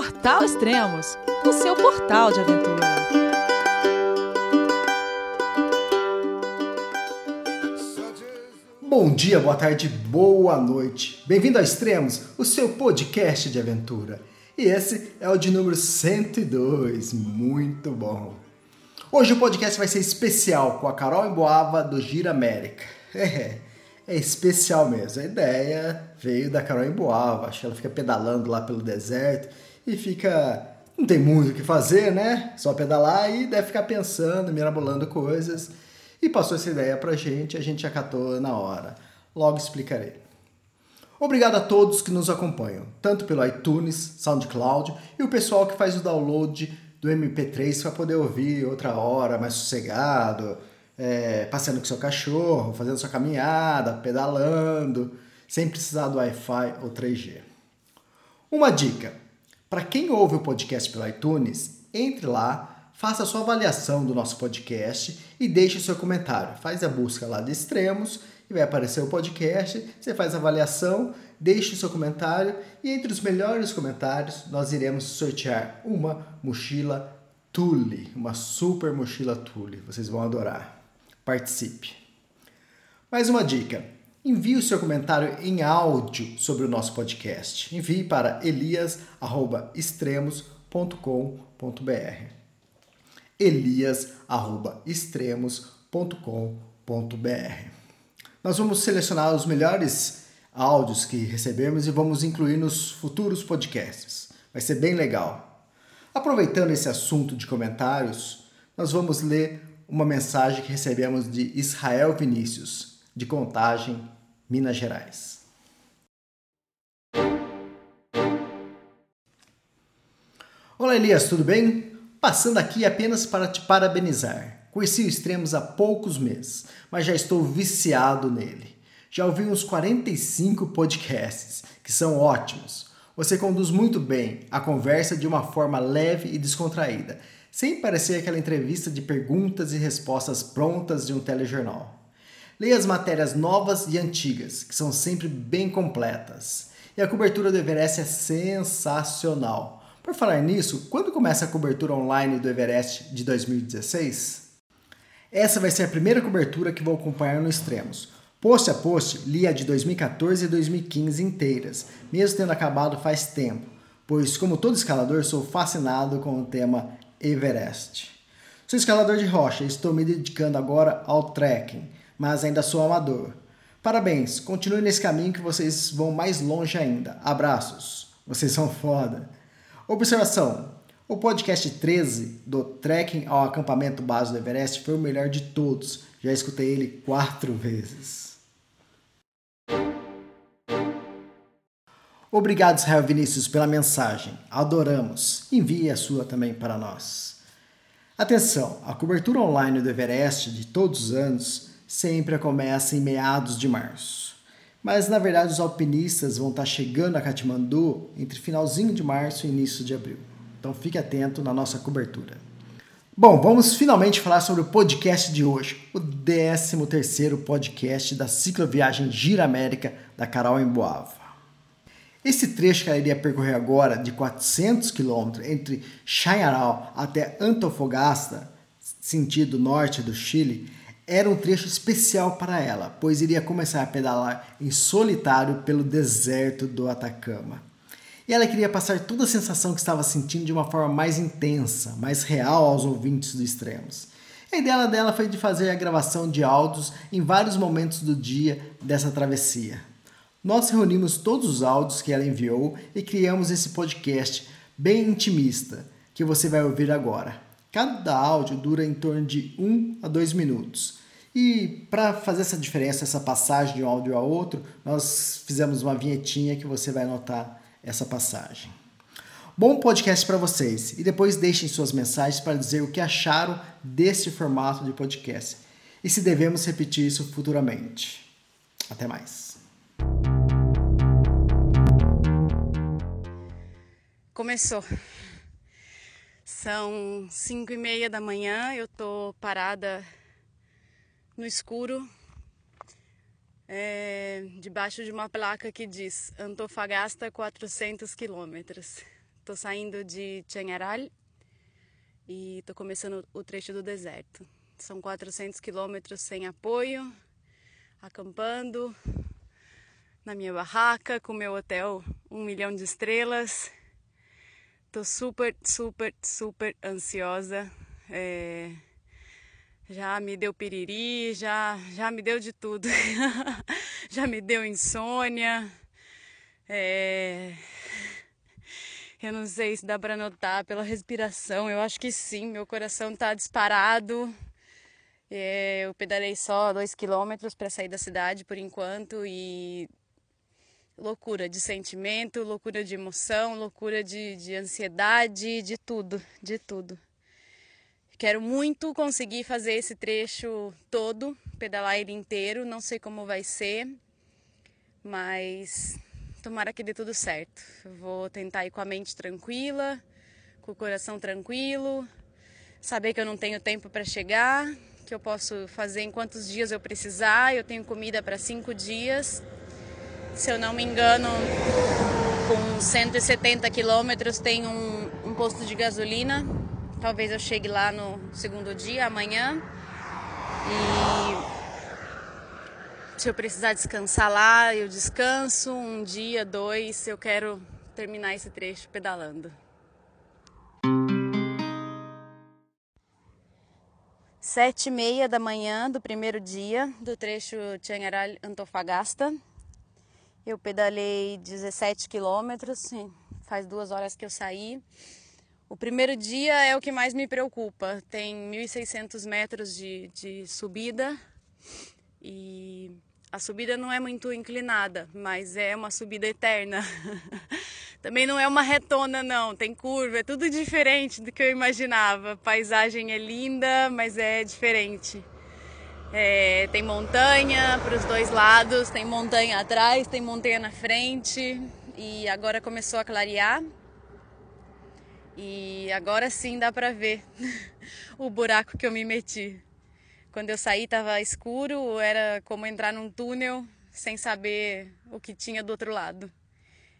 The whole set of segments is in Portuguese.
Portal Extremos, o seu portal de aventura. Bom dia, boa tarde, boa noite. Bem-vindo a Extremos, o seu podcast de aventura. E esse é o de número 102, muito bom. Hoje o podcast vai ser especial com a Carol Emboava do Gira América. É, é especial mesmo. A ideia veio da Carol Emboava. Acho que ela fica pedalando lá pelo deserto e fica. Não tem muito o que fazer, né? Só pedalar e deve ficar pensando, mirabolando coisas. E passou essa ideia pra gente, a gente acatou na hora. Logo explicarei. Obrigado a todos que nos acompanham, tanto pelo iTunes, SoundCloud e o pessoal que faz o download do MP3 para poder ouvir outra hora, mais sossegado, é, passeando com seu cachorro, fazendo sua caminhada, pedalando, sem precisar do Wi-Fi ou 3G. Uma dica: para quem ouve o podcast pelo iTunes, entre lá, faça a sua avaliação do nosso podcast e deixe o seu comentário. Faz a busca lá de extremos e vai aparecer o podcast. Você faz a avaliação, deixe o seu comentário e entre os melhores comentários nós iremos sortear uma mochila Tule, uma super mochila Tule. Vocês vão adorar participe. Mais uma dica: envie o seu comentário em áudio sobre o nosso podcast. Envie para elias@extremos.com.br. elias@extremos.com.br. Nós vamos selecionar os melhores áudios que recebemos e vamos incluir nos futuros podcasts. Vai ser bem legal. Aproveitando esse assunto de comentários, nós vamos ler uma mensagem que recebemos de Israel Vinícius, de Contagem, Minas Gerais. Olá Elias, tudo bem? Passando aqui apenas para te parabenizar. Conheci o Extremos há poucos meses, mas já estou viciado nele. Já ouvi uns 45 podcasts, que são ótimos. Você conduz muito bem a conversa de uma forma leve e descontraída sem parecer aquela entrevista de perguntas e respostas prontas de um telejornal. Leia as matérias novas e antigas, que são sempre bem completas. E a cobertura do Everest é sensacional. Por falar nisso, quando começa a cobertura online do Everest de 2016? Essa vai ser a primeira cobertura que vou acompanhar no Extremos. Post a post, li a de 2014 e 2015 inteiras, mesmo tendo acabado faz tempo, pois, como todo escalador, sou fascinado com o tema Everest. Sou escalador de rocha e estou me dedicando agora ao trekking, mas ainda sou amador. Parabéns, continue nesse caminho que vocês vão mais longe ainda. Abraços, vocês são foda. Observação: o podcast 13 do Trekking ao Acampamento Base do Everest foi o melhor de todos. Já escutei ele quatro vezes. Obrigado, Israel Vinícius, pela mensagem. Adoramos. Envie a sua também para nós. Atenção, a cobertura online do Everest de todos os anos sempre começa em meados de março. Mas na verdade os alpinistas vão estar chegando a Katmandu entre finalzinho de março e início de abril. Então fique atento na nossa cobertura. Bom, vamos finalmente falar sobre o podcast de hoje, o 13º podcast da cicloviagem Gira América da Carol Emboava. Esse trecho que ela iria percorrer agora, de 400 quilômetros, entre Chañaral até Antofagasta, sentido norte do Chile, era um trecho especial para ela, pois iria começar a pedalar em solitário pelo deserto do Atacama. E ela queria passar toda a sensação que estava sentindo de uma forma mais intensa, mais real aos ouvintes do Extremos. A ideia dela foi de fazer a gravação de áudios em vários momentos do dia dessa travessia. Nós reunimos todos os áudios que ela enviou e criamos esse podcast bem intimista que você vai ouvir agora. Cada áudio dura em torno de 1 um a 2 minutos. E para fazer essa diferença, essa passagem de um áudio a outro, nós fizemos uma vinhetinha que você vai notar essa passagem. Bom podcast para vocês e depois deixem suas mensagens para dizer o que acharam desse formato de podcast e se devemos repetir isso futuramente. Até mais. Começou. São cinco e meia da manhã, eu tô parada no escuro, é, debaixo de uma placa que diz Antofagasta 400 quilômetros. Tô saindo de Chenharal e tô começando o trecho do deserto. São 400 quilômetros sem apoio, acampando na minha barraca com meu hotel um milhão de estrelas. Tô super, super, super ansiosa. É... Já me deu piriri, já, já me deu de tudo. já me deu insônia. É... Eu não sei se dá para notar pela respiração. Eu acho que sim, meu coração tá disparado. É, eu pedalei só dois quilômetros para sair da cidade por enquanto e loucura de sentimento, loucura de emoção, loucura de, de ansiedade, de tudo, de tudo. Quero muito conseguir fazer esse trecho todo, pedalar ele inteiro. Não sei como vai ser, mas tomara que dê tudo certo. Vou tentar ir com a mente tranquila, com o coração tranquilo, saber que eu não tenho tempo para chegar, que eu posso fazer em quantos dias eu precisar. Eu tenho comida para cinco dias. Se eu não me engano, com 170 quilômetros tem um, um posto de gasolina. Talvez eu chegue lá no segundo dia, amanhã. E se eu precisar descansar lá, eu descanso. Um dia, dois, eu quero terminar esse trecho pedalando. Sete e meia da manhã do primeiro dia do trecho Tiangaral-Antofagasta. Eu pedalei 17 quilômetros, faz duas horas que eu saí. O primeiro dia é o que mais me preocupa. Tem 1.600 metros de, de subida e a subida não é muito inclinada, mas é uma subida eterna. Também não é uma retona, não, tem curva, é tudo diferente do que eu imaginava. A paisagem é linda, mas é diferente. É, tem montanha para os dois lados, tem montanha atrás, tem montanha na frente e agora começou a clarear. E agora sim dá para ver o buraco que eu me meti. Quando eu saí estava escuro, era como entrar num túnel sem saber o que tinha do outro lado.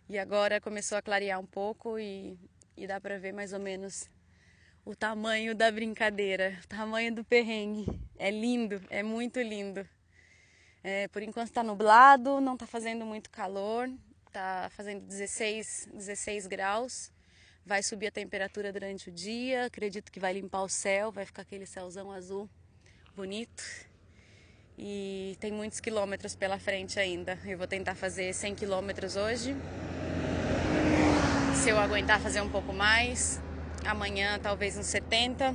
E agora começou a clarear um pouco e, e dá para ver mais ou menos o tamanho da brincadeira, o tamanho do perrengue. É lindo, é muito lindo. É, por enquanto está nublado, não está fazendo muito calor, está fazendo 16, 16 graus. Vai subir a temperatura durante o dia, acredito que vai limpar o céu, vai ficar aquele céuzão azul bonito. E tem muitos quilômetros pela frente ainda. Eu vou tentar fazer 100 quilômetros hoje. Se eu aguentar fazer um pouco mais, amanhã talvez uns 70.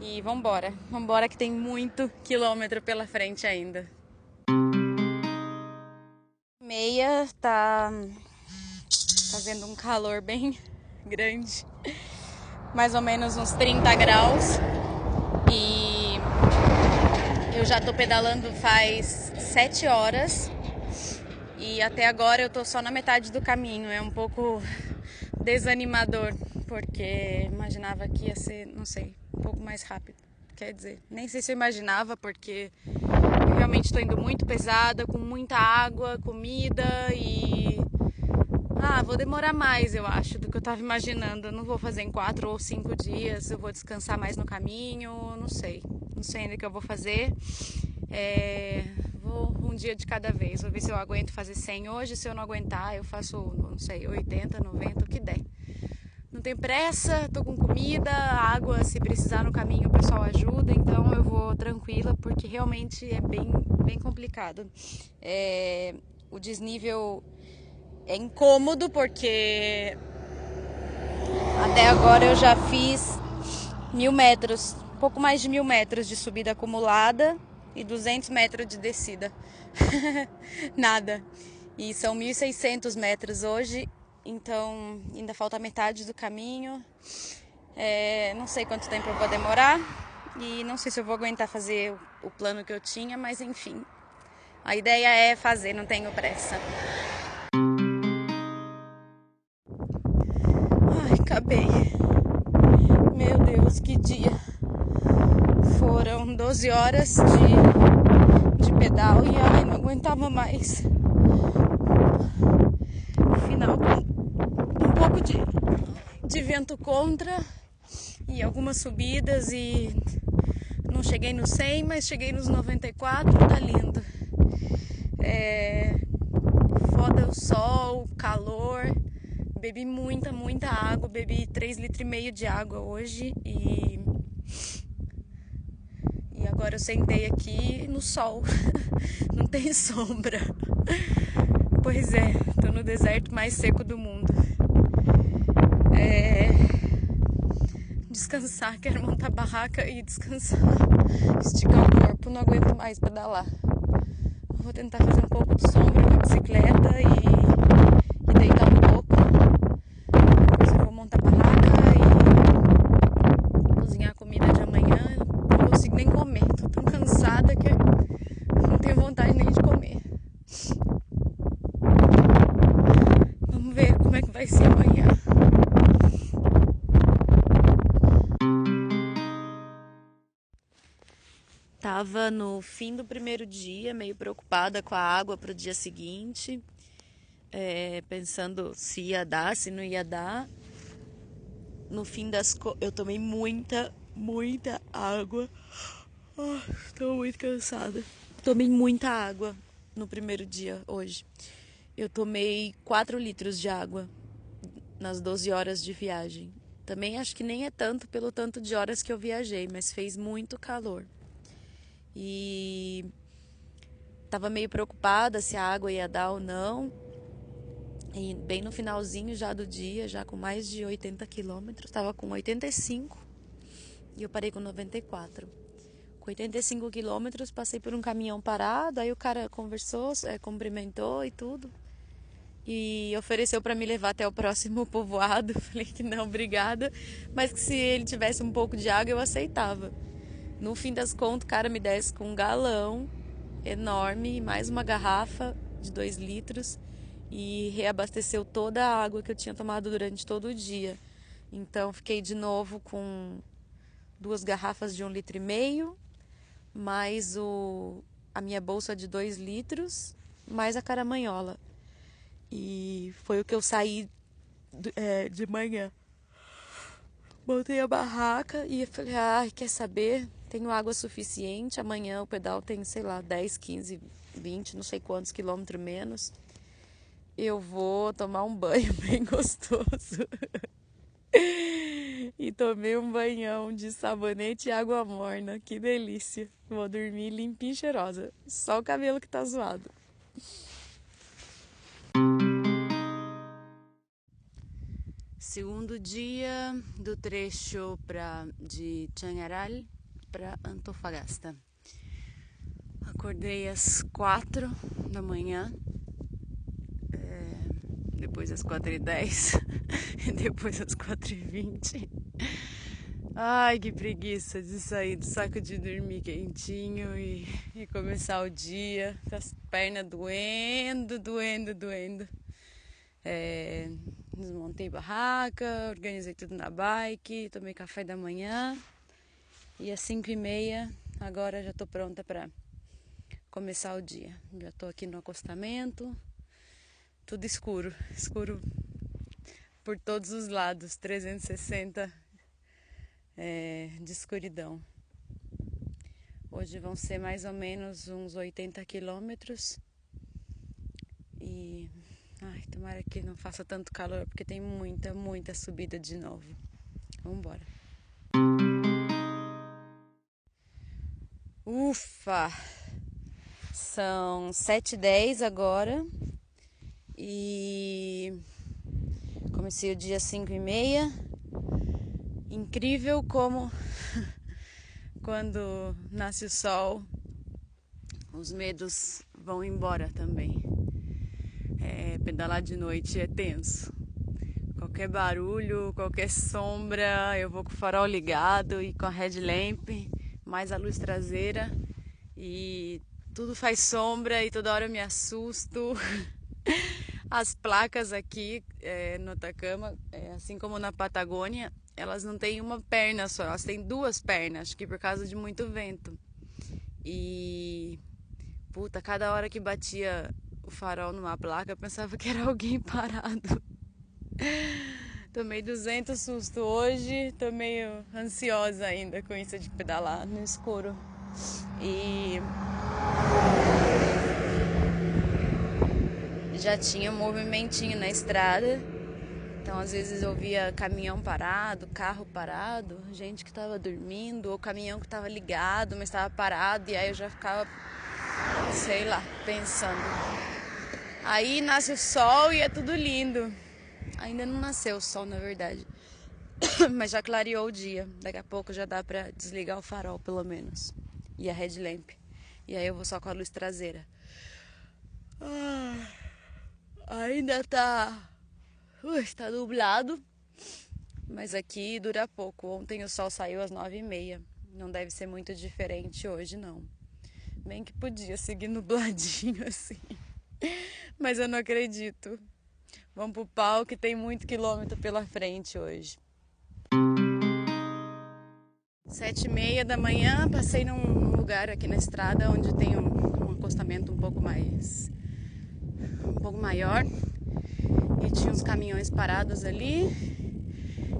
E vambora, vambora que tem muito quilômetro pela frente ainda. Meia tá fazendo um calor bem grande, mais ou menos uns 30 graus. E eu já tô pedalando faz sete horas e até agora eu tô só na metade do caminho. É um pouco desanimador, porque imaginava que ia ser, não sei, um pouco mais rápido. Quer dizer, nem sei se eu imaginava, porque eu realmente estou indo muito pesada, com muita água, comida e. Ah, vou demorar mais, eu acho, do que eu estava imaginando. Eu não vou fazer em quatro ou cinco dias, eu vou descansar mais no caminho, não sei não sei ainda o que eu vou fazer. É, vou um dia de cada vez. Vou ver se eu aguento fazer 100 hoje. Se eu não aguentar, eu faço, não sei, 80, 90, o que der. Não tem pressa, tô com comida, água, se precisar no caminho o pessoal ajuda, então eu vou tranquila porque realmente é bem, bem complicado. É, o desnível é incômodo porque até agora eu já fiz mil metros pouco mais de mil metros de subida acumulada e 200 metros de descida. Nada. E são 1.600 metros hoje, então ainda falta metade do caminho. É, não sei quanto tempo eu vou demorar e não sei se eu vou aguentar fazer o, o plano que eu tinha, mas enfim. A ideia é fazer, não tenho pressa. Acabei. Meu Deus, que dia. Foram 12 horas de, de pedal e ai, não aguentava mais. Final, com um pouco de de vento contra e algumas subidas e não cheguei no 100, mas cheguei nos 94, tá lindo. É, foda o sol, calor. Bebi muita, muita água, bebi 3 litros e meio de água hoje e e agora eu sentei aqui no sol. Não tem sombra. Pois é, tô no deserto mais seco do mundo. É... Descansar, quero montar barraca e descansar. Esticar o corpo, não aguento mais pedalar. Vou tentar fazer um pouco de sombra com a bicicleta e, e deitar um pouco. Depois eu vou montar barraca e cozinhar a comida de amanhã. Não consigo nem comer, tô tão cansada que não tenho vontade nem de comer. Vamos ver como é que vai ser amanhã. Tava no fim do primeiro dia, meio preocupada com a água para o dia seguinte, é, pensando se ia dar, se não ia dar. No fim das eu tomei muita, muita água. Estou muito cansada. Tomei muita água no primeiro dia hoje. Eu tomei 4 litros de água nas 12 horas de viagem. Também acho que nem é tanto pelo tanto de horas que eu viajei, mas fez muito calor e estava meio preocupada se a água ia dar ou não. E bem no finalzinho já do dia, já com mais de 80 quilômetros, estava com 85 e eu parei com 94. Com 85 quilômetros, passei por um caminhão parado, aí o cara conversou, é, cumprimentou e tudo. E ofereceu para me levar até o próximo povoado. Falei que não, obrigada, mas que se ele tivesse um pouco de água eu aceitava. No fim das contas, o cara me desce com um galão enorme, mais uma garrafa de 2 litros e reabasteceu toda a água que eu tinha tomado durante todo o dia. Então fiquei de novo com duas garrafas de um litro e meio, mais o, a minha bolsa de 2 litros, mais a caramanhola. E foi o que eu saí é, de manhã. Botei a barraca e falei, ah, quer saber? Tenho água suficiente. Amanhã o pedal tem, sei lá, 10, 15, 20, não sei quantos quilômetros menos. Eu vou tomar um banho bem gostoso. e tomei um banhão de sabonete e água morna. Que delícia. Vou dormir limpinha e cheirosa. Só o cabelo que tá zoado. Segundo dia do trecho pra, de Chanharal para Antofagasta. Acordei às quatro da manhã, é, depois às quatro e dez, depois às quatro e vinte. Ai, que preguiça de sair do saco de dormir quentinho e, e começar o dia com as pernas doendo, doendo, doendo. É, desmontei barraca, organizei tudo na bike, tomei café da manhã e às 5 e meia, agora já estou pronta para começar o dia. Já estou aqui no acostamento, tudo escuro, escuro por todos os lados, 360 é, de escuridão. Hoje vão ser mais ou menos uns 80 quilômetros. E ai, tomara que não faça tanto calor, porque tem muita, muita subida de novo. Vamos embora. Ufa! São 7h10 agora e comecei o dia 5 e meia. Incrível como quando nasce o sol os medos vão embora também. É, pedalar de noite é tenso. Qualquer barulho, qualquer sombra, eu vou com o farol ligado e com a headlamp mais a luz traseira e tudo faz sombra e toda hora eu me assusto. As placas aqui é, no Atacama, é, assim como na Patagônia, elas não têm uma perna só, elas têm duas pernas, acho que por causa de muito vento. E puta, cada hora que batia farol numa placa, pensava que era alguém parado. Tomei 200 susto hoje, tô meio ansiosa ainda com isso de pedalar no escuro. E já tinha um movimentinho na estrada. Então, às vezes eu via caminhão parado, carro parado, gente que estava dormindo, ou caminhão que estava ligado, mas estava parado, e aí eu já ficava, sei lá, pensando. Aí nasce o sol e é tudo lindo. Ainda não nasceu o sol, na verdade. Mas já clareou o dia. Daqui a pouco já dá pra desligar o farol, pelo menos. E a headlamp. E aí eu vou só com a luz traseira. Ah, ainda tá. Uh, está nublado. Mas aqui dura pouco. Ontem o sol saiu às nove e meia. Não deve ser muito diferente hoje, não. Bem que podia seguir nubladinho assim. Mas eu não acredito. Vamos pro pau que tem muito quilômetro pela frente hoje. Sete e meia da manhã, passei num lugar aqui na estrada onde tem um, um acostamento um pouco mais... um pouco maior. E tinha uns caminhões parados ali.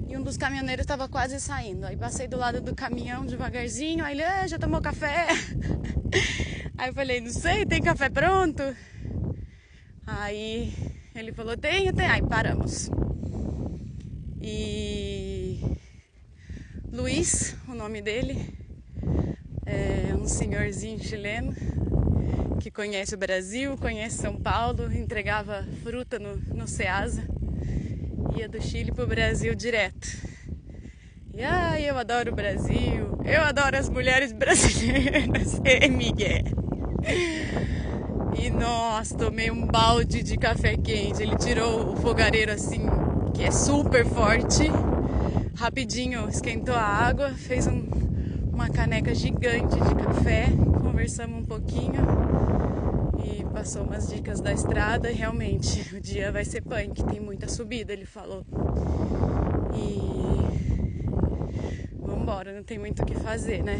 E um dos caminhoneiros estava quase saindo. Aí passei do lado do caminhão devagarzinho. Aí ele, ah, já tomou café? Aí eu falei, não sei, tem café pronto? Aí ele falou, tem, tem. Aí paramos. E Luiz, o nome dele, é um senhorzinho chileno que conhece o Brasil, conhece São Paulo, entregava fruta no, no Ceasa, ia do Chile pro Brasil direto. E ai, eu adoro o Brasil, eu adoro as mulheres brasileiras, e Miguel. E nossa, tomei um balde de café quente. Ele tirou o fogareiro assim, que é super forte. Rapidinho esquentou a água, fez um, uma caneca gigante de café. Conversamos um pouquinho e passou umas dicas da estrada. E realmente, o dia vai ser punk, tem muita subida, ele falou. E vambora, não tem muito o que fazer, né?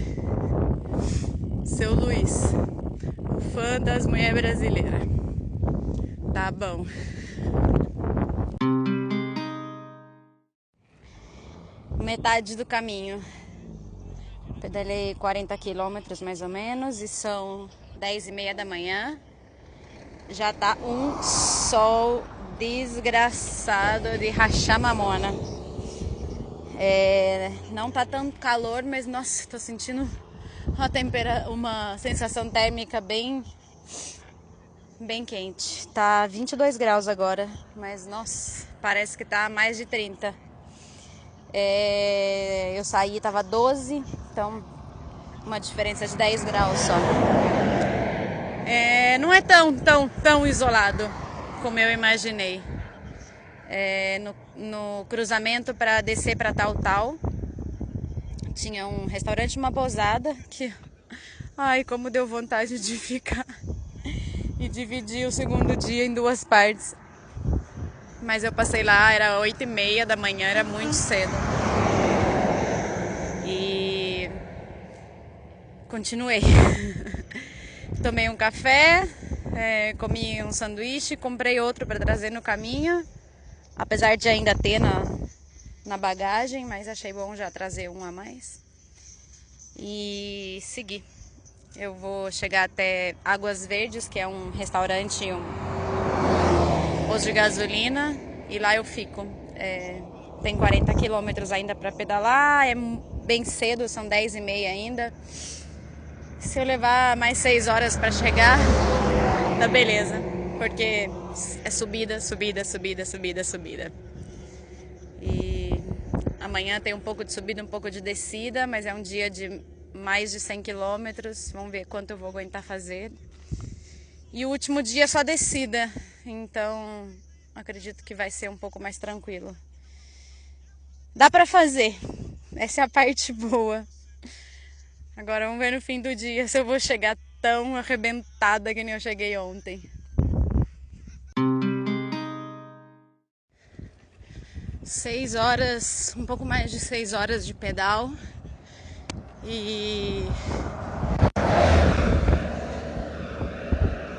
Seu Luiz fã das mulheres brasileiras. Tá bom. Metade do caminho. Pedalei 40 quilômetros mais ou menos e são 10 e meia da manhã. Já tá um sol desgraçado de rachar mamona. É, não tá tanto calor, mas nossa, tô sentindo uma, tempera uma sensação térmica bem bem quente. Tá 22 graus agora, mas nossa, parece que tá mais de 30. É, eu saí tava 12, então uma diferença de 10 graus só. É, não é tão tão tão isolado como eu imaginei. É, no, no cruzamento para descer para tal tal tinha um restaurante, uma pousada que. Ai, como deu vontade de ficar e dividir o segundo dia em duas partes. Mas eu passei lá, era oito e meia da manhã, era muito cedo. E continuei. Tomei um café, é, comi um sanduíche, comprei outro para trazer no caminho, apesar de ainda ter na, na bagagem, mas achei bom já trazer um a mais. E seguir. Eu vou chegar até Águas Verdes, que é um restaurante, um posto de gasolina, e lá eu fico. É, tem 40 quilômetros ainda para pedalar, é bem cedo, são 10 e meia ainda. Se eu levar mais 6 horas para chegar, tá beleza. Porque é subida, subida, subida, subida, subida. Amanhã tem um pouco de subida, um pouco de descida, mas é um dia de mais de 100 quilômetros. Vamos ver quanto eu vou aguentar fazer. E o último dia é só descida, então acredito que vai ser um pouco mais tranquilo. Dá para fazer, essa é a parte boa. Agora vamos ver no fim do dia se eu vou chegar tão arrebentada que nem eu cheguei ontem. Seis horas, um pouco mais de seis horas de pedal e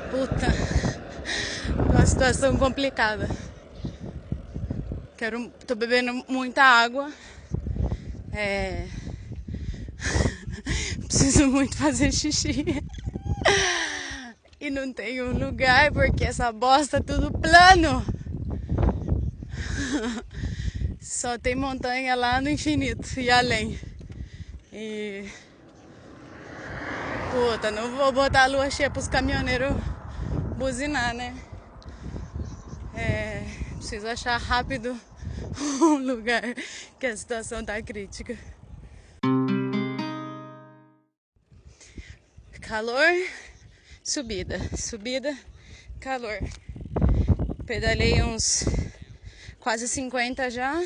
puta, uma situação complicada. Quero, tô bebendo muita água. É... Preciso muito fazer xixi. E não tenho lugar porque essa bosta é tudo plano. Só tem montanha lá no infinito e além. E. Puta, não vou botar a lua cheia pros caminhoneiros buzinar, né? É, preciso achar rápido um lugar que a situação tá crítica. Calor, subida, subida, calor. Pedalei uns quase 50 já.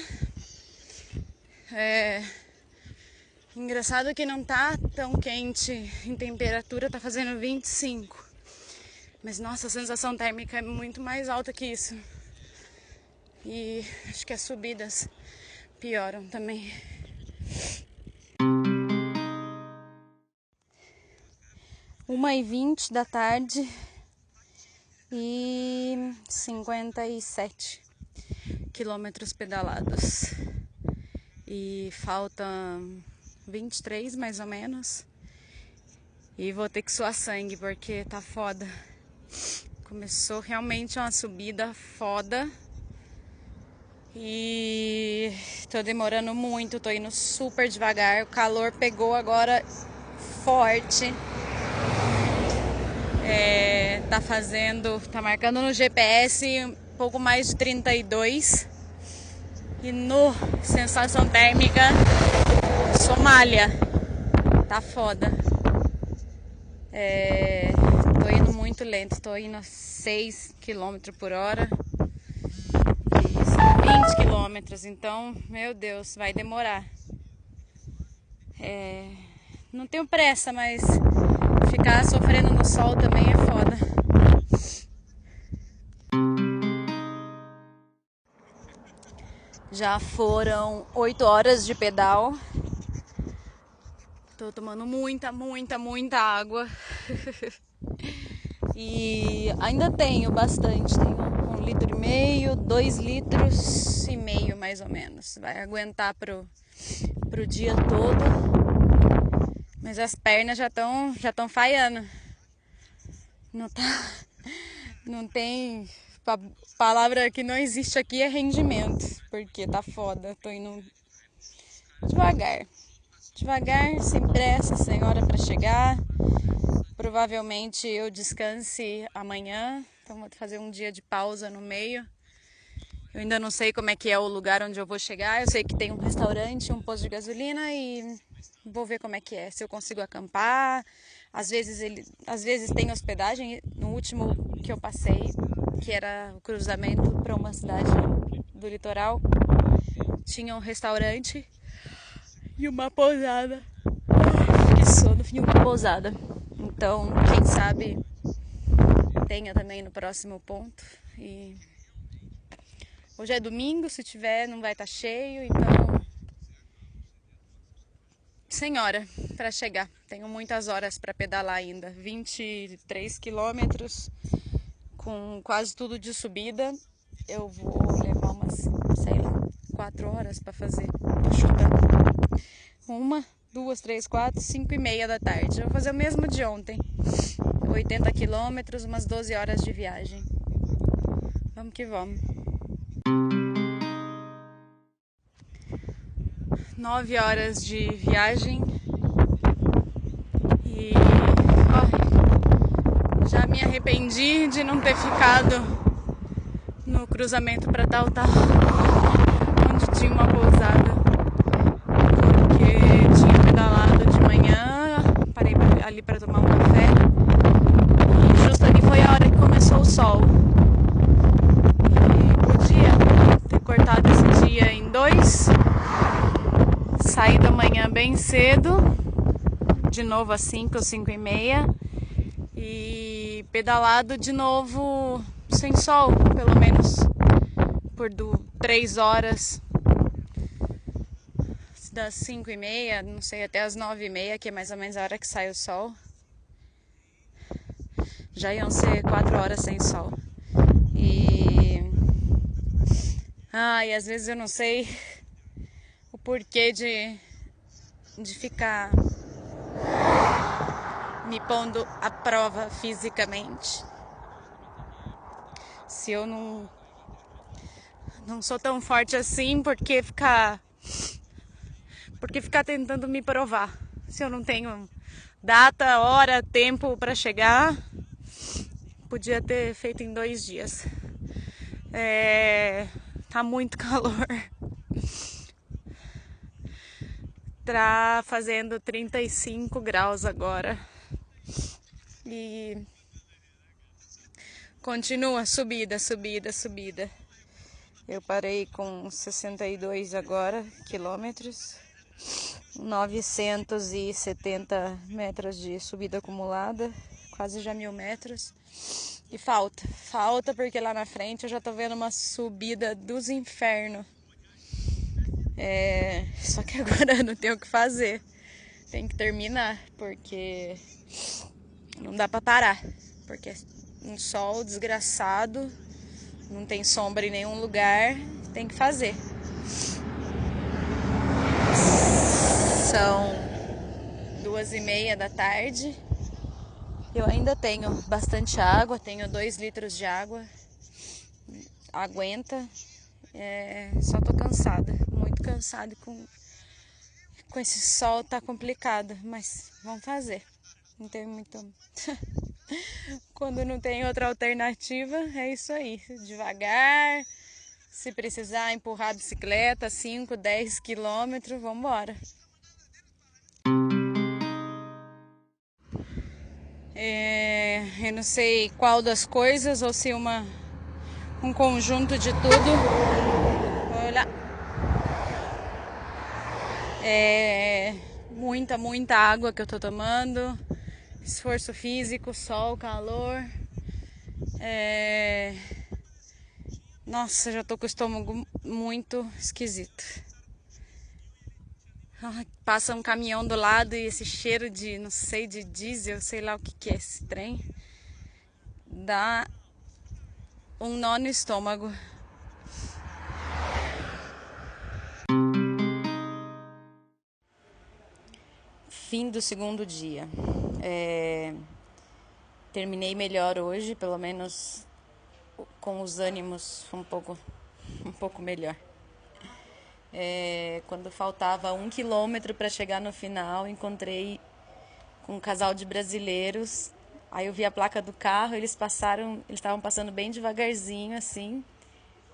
É engraçado que não tá tão quente em temperatura, tá fazendo 25. Mas nossa, a sensação térmica é muito mais alta que isso. E acho que as subidas pioram também. Uma e vinte da tarde e cinquenta e sete quilômetros pedalados. E faltam 23 mais ou menos. E vou ter que suar sangue porque tá foda. Começou realmente uma subida foda. E tô demorando muito, tô indo super devagar. O calor pegou agora forte. É, tá fazendo, tá marcando no GPS um pouco mais de 32. E no sensação térmica, Somália. Tá foda. É, tô indo muito lento, tô indo a 6 km por hora. E são 20 km, então, meu Deus, vai demorar. É, não tenho pressa, mas ficar sofrendo no sol também é foda. Já foram 8 horas de pedal. Tô tomando muita, muita, muita água. e ainda tenho bastante, tenho um litro e meio, dois litros e meio mais ou menos. Vai aguentar pro, pro dia todo. Mas as pernas já estão já estão falhando. Não tá não tem a palavra que não existe aqui é rendimento, porque tá foda. Tô indo devagar. Devagar, sem pressa, sem hora para chegar. Provavelmente eu descanse amanhã, então vou fazer um dia de pausa no meio. Eu ainda não sei como é que é o lugar onde eu vou chegar. Eu sei que tem um restaurante, um posto de gasolina e vou ver como é que é. Se eu consigo acampar. Às vezes ele, às vezes tem hospedagem. No último que eu passei, que era o cruzamento para uma cidade do litoral, tinha um restaurante e uma pousada. Que sono, e uma pousada. Então, quem sabe tenha também no próximo ponto. E hoje é domingo, se tiver não vai estar tá cheio, então sem hora para chegar. Tenho muitas horas para pedalar ainda. 23 quilômetros com quase tudo de subida. Eu vou levar umas, sei lá, quatro horas para fazer. Tô chutando uma, duas, três, quatro, cinco e meia da tarde. Eu vou fazer o mesmo de ontem. 80 quilômetros, umas 12 horas de viagem. Vamos que vamos. Nove horas de viagem. E ó, já me arrependi de não ter ficado no cruzamento para tal tal, onde tinha uma pousada. ali para tomar um café. E justo ali foi a hora que começou o sol. Podia ter cortado esse dia em dois. Sair da manhã bem cedo, de novo às 5, 5 e meia. E pedalado de novo sem sol, pelo menos por do, três horas das 5 e meia, não sei, até as 9 e meia, que é mais ou menos a hora que sai o sol. Já iam ser 4 horas sem sol. E Ai, às vezes eu não sei o porquê de, de ficar me pondo à prova fisicamente. Se eu não não sou tão forte assim, porque ficar porque ficar tentando me provar. Se eu não tenho data, hora, tempo para chegar, podia ter feito em dois dias. É, tá muito calor. Tá fazendo 35 graus agora. E continua subida, subida, subida. Eu parei com 62 agora quilômetros, 970 metros de subida acumulada, quase já mil metros. E falta, falta porque lá na frente eu já tô vendo uma subida dos infernos. É, só que agora não tem o que fazer. Tem que terminar, porque não dá para parar. Porque um sol desgraçado não tem sombra em nenhum lugar, tem que fazer. São duas e meia da tarde. Eu ainda tenho bastante água, tenho dois litros de água. Aguenta. É, só tô cansada, muito cansada com com esse sol tá complicado, mas vamos fazer. Não tem muito Quando não tem outra alternativa, é isso aí. Devagar. Se precisar empurrar a bicicleta, 5, 10 quilômetros, vamos embora. É, eu não sei qual das coisas ou se uma um conjunto de tudo. Olha. É, muita, muita água que eu tô tomando esforço físico, sol, calor. É... Nossa, já tô com o estômago muito esquisito. Passa um caminhão do lado e esse cheiro de, não sei, de diesel, sei lá o que, que é esse trem, dá um nó no estômago. Fim do segundo dia. É, terminei melhor hoje, pelo menos com os ânimos um pouco, um pouco melhor. É, quando faltava um quilômetro para chegar no final, encontrei com um casal de brasileiros. Aí eu vi a placa do carro, eles passaram, eles estavam passando bem devagarzinho assim.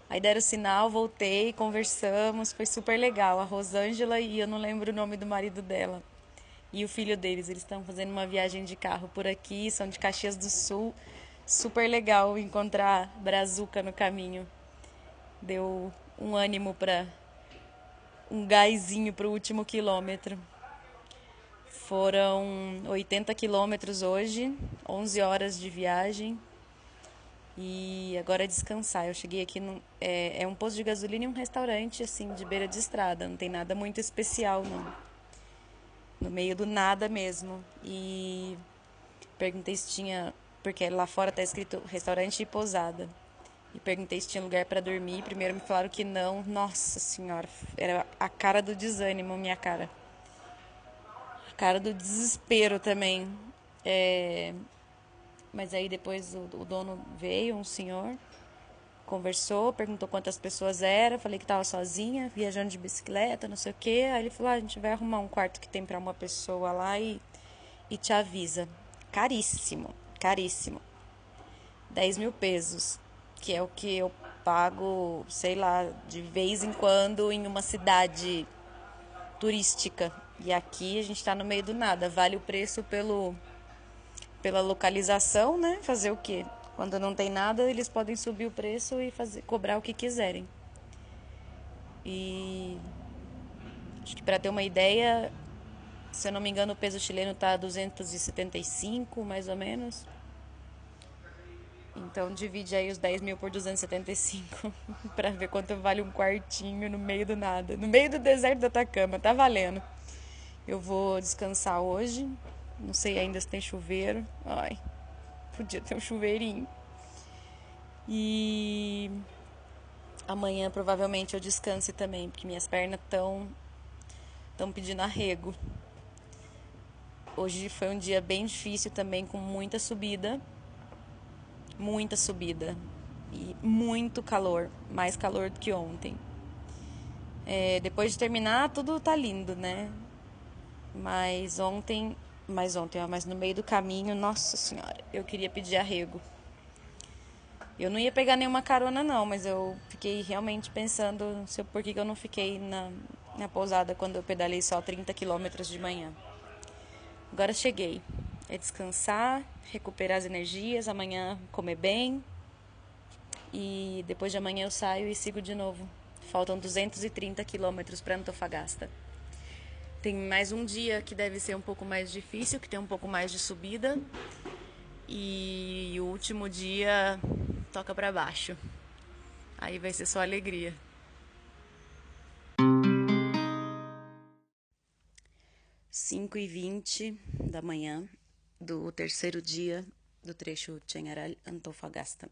Aí deram sinal, voltei, conversamos, foi super legal. A Rosângela e eu não lembro o nome do marido dela e o filho deles. Eles estão fazendo uma viagem de carro por aqui, são de Caxias do Sul. Super legal encontrar Brazuca no caminho. Deu um ânimo para um gásinho para o último quilômetro. Foram 80 quilômetros hoje, 11 horas de viagem. E agora é descansar. Eu cheguei aqui, no, é, é um posto de gasolina e um restaurante, assim, de beira de estrada. Não tem nada muito especial, não no meio do nada mesmo. E perguntei se tinha, porque lá fora tá escrito restaurante e pousada. E perguntei se tinha lugar para dormir. Primeiro me falaram que não. Nossa senhora, era a cara do desânimo, minha cara. A cara do desespero também. É... Mas aí depois o, o dono veio, um senhor, conversou, perguntou quantas pessoas eram, falei que estava sozinha, viajando de bicicleta, não sei o quê. Aí ele falou: ah, a gente vai arrumar um quarto que tem para uma pessoa lá e, e te avisa. Caríssimo, caríssimo. 10 mil pesos, que é o que eu pago, sei lá, de vez em quando em uma cidade turística. E aqui a gente está no meio do nada. Vale o preço pelo, pela localização, né? Fazer o quê? Quando não tem nada, eles podem subir o preço e fazer, cobrar o que quiserem. E acho que para ter uma ideia, se eu não me engano, o peso chileno está 275, mais ou menos. Então divide aí os 10 mil por 275 para ver quanto vale um quartinho no meio do nada. No meio do deserto do Atacama, tá valendo. Eu vou descansar hoje. Não sei ainda se tem chuveiro. Ai, Podia ter um chuveirinho. E amanhã provavelmente eu descanse também, porque minhas pernas estão estão pedindo arrego. Hoje foi um dia bem difícil também, com muita subida. Muita subida. E muito calor. Mais calor do que ontem. É, depois de terminar, tudo tá lindo, né? Mas ontem. Mas ontem, ó, mas no meio do caminho, nossa senhora, eu queria pedir arrego. Eu não ia pegar nenhuma carona, não, mas eu fiquei realmente pensando se eu, por que, que eu não fiquei na, na pousada quando eu pedalei só 30 quilômetros de manhã. Agora cheguei. É descansar, recuperar as energias, amanhã comer bem. E depois de amanhã eu saio e sigo de novo. Faltam 230 quilômetros para Antofagasta. Tem mais um dia que deve ser um pouco mais difícil, que tem um pouco mais de subida. E o último dia toca para baixo. Aí vai ser só alegria. Cinco e vinte da manhã do terceiro dia do trecho Chenharal Antofagasta.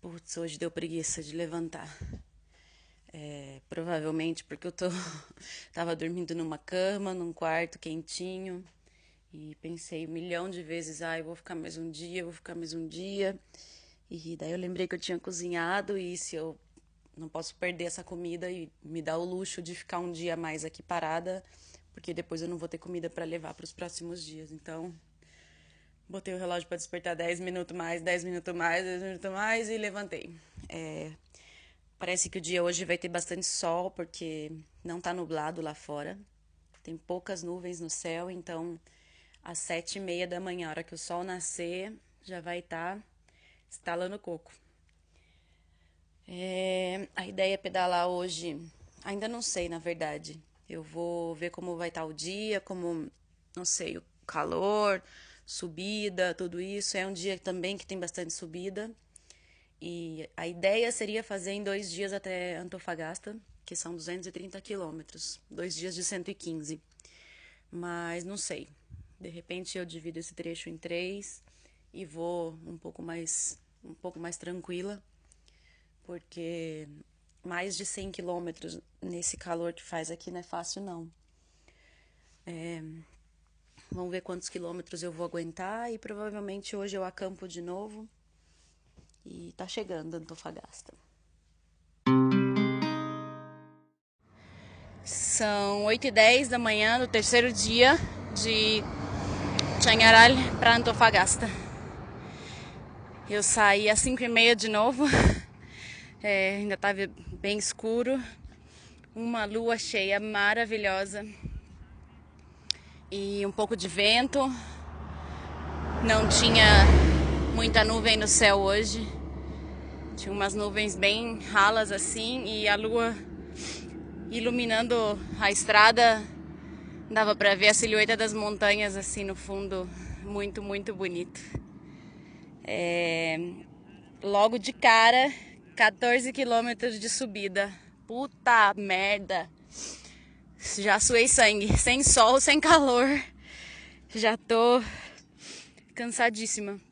Putz, hoje deu preguiça de levantar. É, provavelmente porque eu tô tava dormindo numa cama, num quarto quentinho e pensei um milhão de vezes, ah, eu vou ficar mais um dia, eu vou ficar mais um dia. E daí eu lembrei que eu tinha cozinhado e se eu não posso perder essa comida e me dar o luxo de ficar um dia mais aqui parada, porque depois eu não vou ter comida para levar para os próximos dias. Então, botei o relógio para despertar 10 minutos mais, 10 minutos mais, 10 minutos mais e levantei. É, parece que o dia hoje vai ter bastante sol, porque não está nublado lá fora. Tem poucas nuvens no céu, então às sete e meia da manhã, a hora que o sol nascer, já vai estar tá estalando coco. É, a ideia é pedalar hoje, ainda não sei, na verdade. Eu vou ver como vai estar tá o dia, como, não sei, o calor, subida, tudo isso. É um dia também que tem bastante subida. E a ideia seria fazer em dois dias até Antofagasta, que são 230 quilômetros, dois dias de 115. Mas não sei. De repente eu divido esse trecho em três e vou um pouco mais um pouco mais tranquila, porque mais de 100 quilômetros nesse calor que faz aqui não é fácil não. É, vamos ver quantos quilômetros eu vou aguentar e provavelmente hoje eu acampo de novo e tá chegando Antofagasta. São 8 e 10 da manhã do terceiro dia de Chañaral para Antofagasta. Eu saí às 5 e meia de novo, é, ainda estava bem escuro, uma lua cheia maravilhosa e um pouco de vento. Não tinha muita nuvem no céu hoje, tinha umas nuvens bem ralas assim e a lua iluminando a estrada. Dava para ver a silhueta das montanhas assim no fundo, muito, muito bonito. É, logo de cara, 14 quilômetros de subida. Puta merda. Já suei sangue, sem sol, sem calor. Já tô cansadíssima.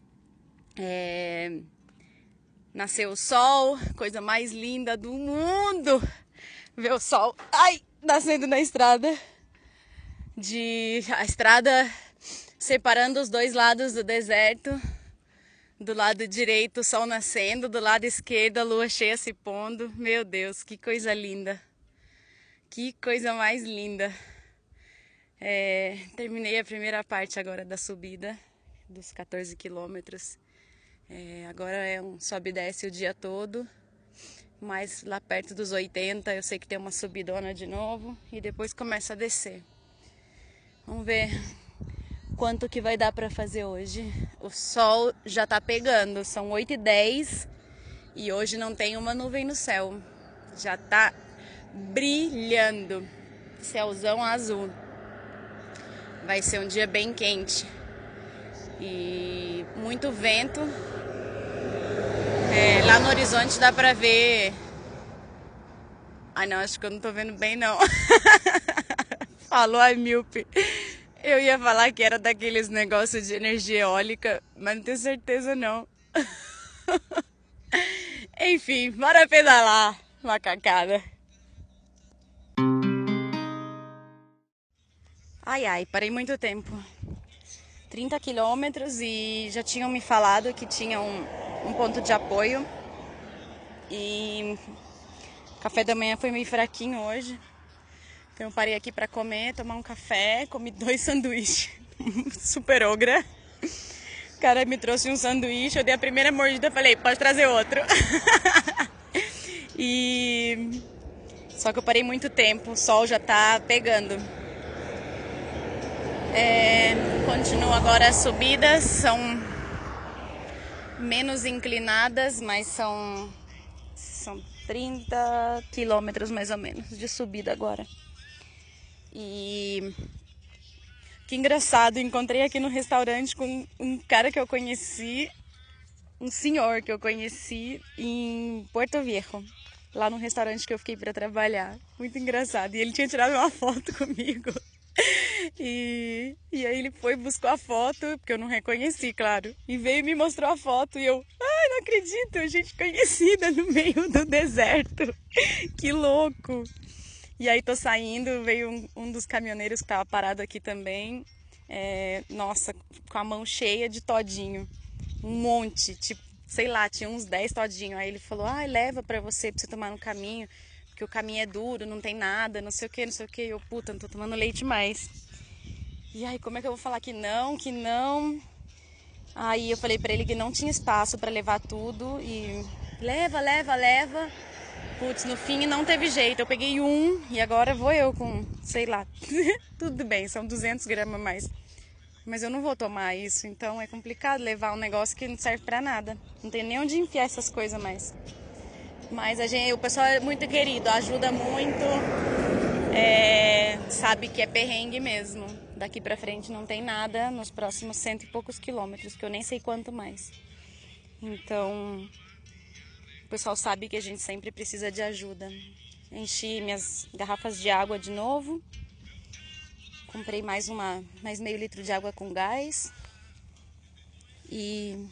É, nasceu o sol, coisa mais linda do mundo. Ver o sol, ai, nascendo na estrada. De a estrada separando os dois lados do deserto do lado direito o sol nascendo, do lado esquerdo a lua cheia se pondo. Meu Deus, que coisa linda! Que coisa mais linda! É, terminei a primeira parte agora da subida dos 14 quilômetros. É, agora é um sobe e desce o dia todo, mas lá perto dos 80 eu sei que tem uma subidona de novo e depois começa a descer. Vamos ver quanto que vai dar para fazer hoje. O sol já tá pegando, são 8 e 10 e hoje não tem uma nuvem no céu. Já tá brilhando, céuzão azul. Vai ser um dia bem quente e muito vento. É, lá no horizonte dá pra ver. Ai não, acho que eu não tô vendo bem não. Falou a míope. Eu ia falar que era daqueles negócios de energia eólica, mas não tenho certeza não. Enfim, bora pedalar, macacada. Ai, ai, parei muito tempo. 30 quilômetros e já tinham me falado que tinha um, um ponto de apoio. E café da manhã foi meio fraquinho hoje. Então eu parei aqui para comer, tomar um café, comi dois sanduíches. Super ogra. O cara me trouxe um sanduíche, eu dei a primeira mordida, falei, pode trazer outro. e só que eu parei muito tempo, o sol já tá pegando. É, continuo agora as subidas, são menos inclinadas, mas são, são 30 quilômetros mais ou menos de subida agora. E que engraçado, encontrei aqui no restaurante com um cara que eu conheci, um senhor que eu conheci em Porto Viejo, lá no restaurante que eu fiquei para trabalhar. Muito engraçado. E ele tinha tirado uma foto comigo. E, e aí ele foi, buscou a foto, porque eu não reconheci, claro. E veio e me mostrou a foto e eu, ai, não acredito, gente conhecida no meio do deserto. Que louco! E aí tô saindo, veio um, um dos caminhoneiros que tava parado aqui também. É, nossa, com a mão cheia de todinho. Um monte, tipo, sei lá, tinha uns 10 todinhos. Aí ele falou, ai, leva pra você, pra você tomar no caminho que o caminho é duro, não tem nada, não sei o que, não sei o que. Eu, puta, não tô tomando leite mais. E aí, como é que eu vou falar que não, que não? Aí eu falei para ele que não tinha espaço para levar tudo e leva, leva, leva. Putz, no fim não teve jeito. Eu peguei um e agora vou eu com, sei lá. Tudo bem, são 200 gramas mais. Mas eu não vou tomar isso, então é complicado levar um negócio que não serve para nada. Não tem nem onde enfiar essas coisas mais. Mas a gente, o pessoal é muito querido, ajuda muito, é, sabe que é perrengue mesmo. Daqui pra frente não tem nada nos próximos cento e poucos quilômetros, que eu nem sei quanto mais. Então, o pessoal sabe que a gente sempre precisa de ajuda. Enchi minhas garrafas de água de novo. Comprei mais uma, mais meio litro de água com gás. E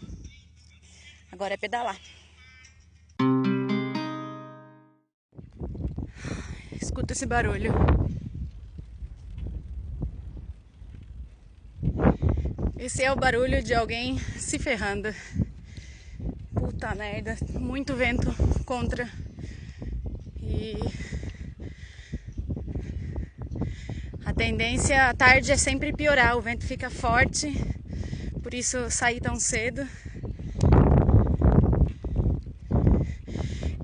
agora é pedalar. Escuta esse barulho. Esse é o barulho de alguém se ferrando. Puta merda, muito vento contra. E a tendência à tarde é sempre piorar, o vento fica forte, por isso saí tão cedo.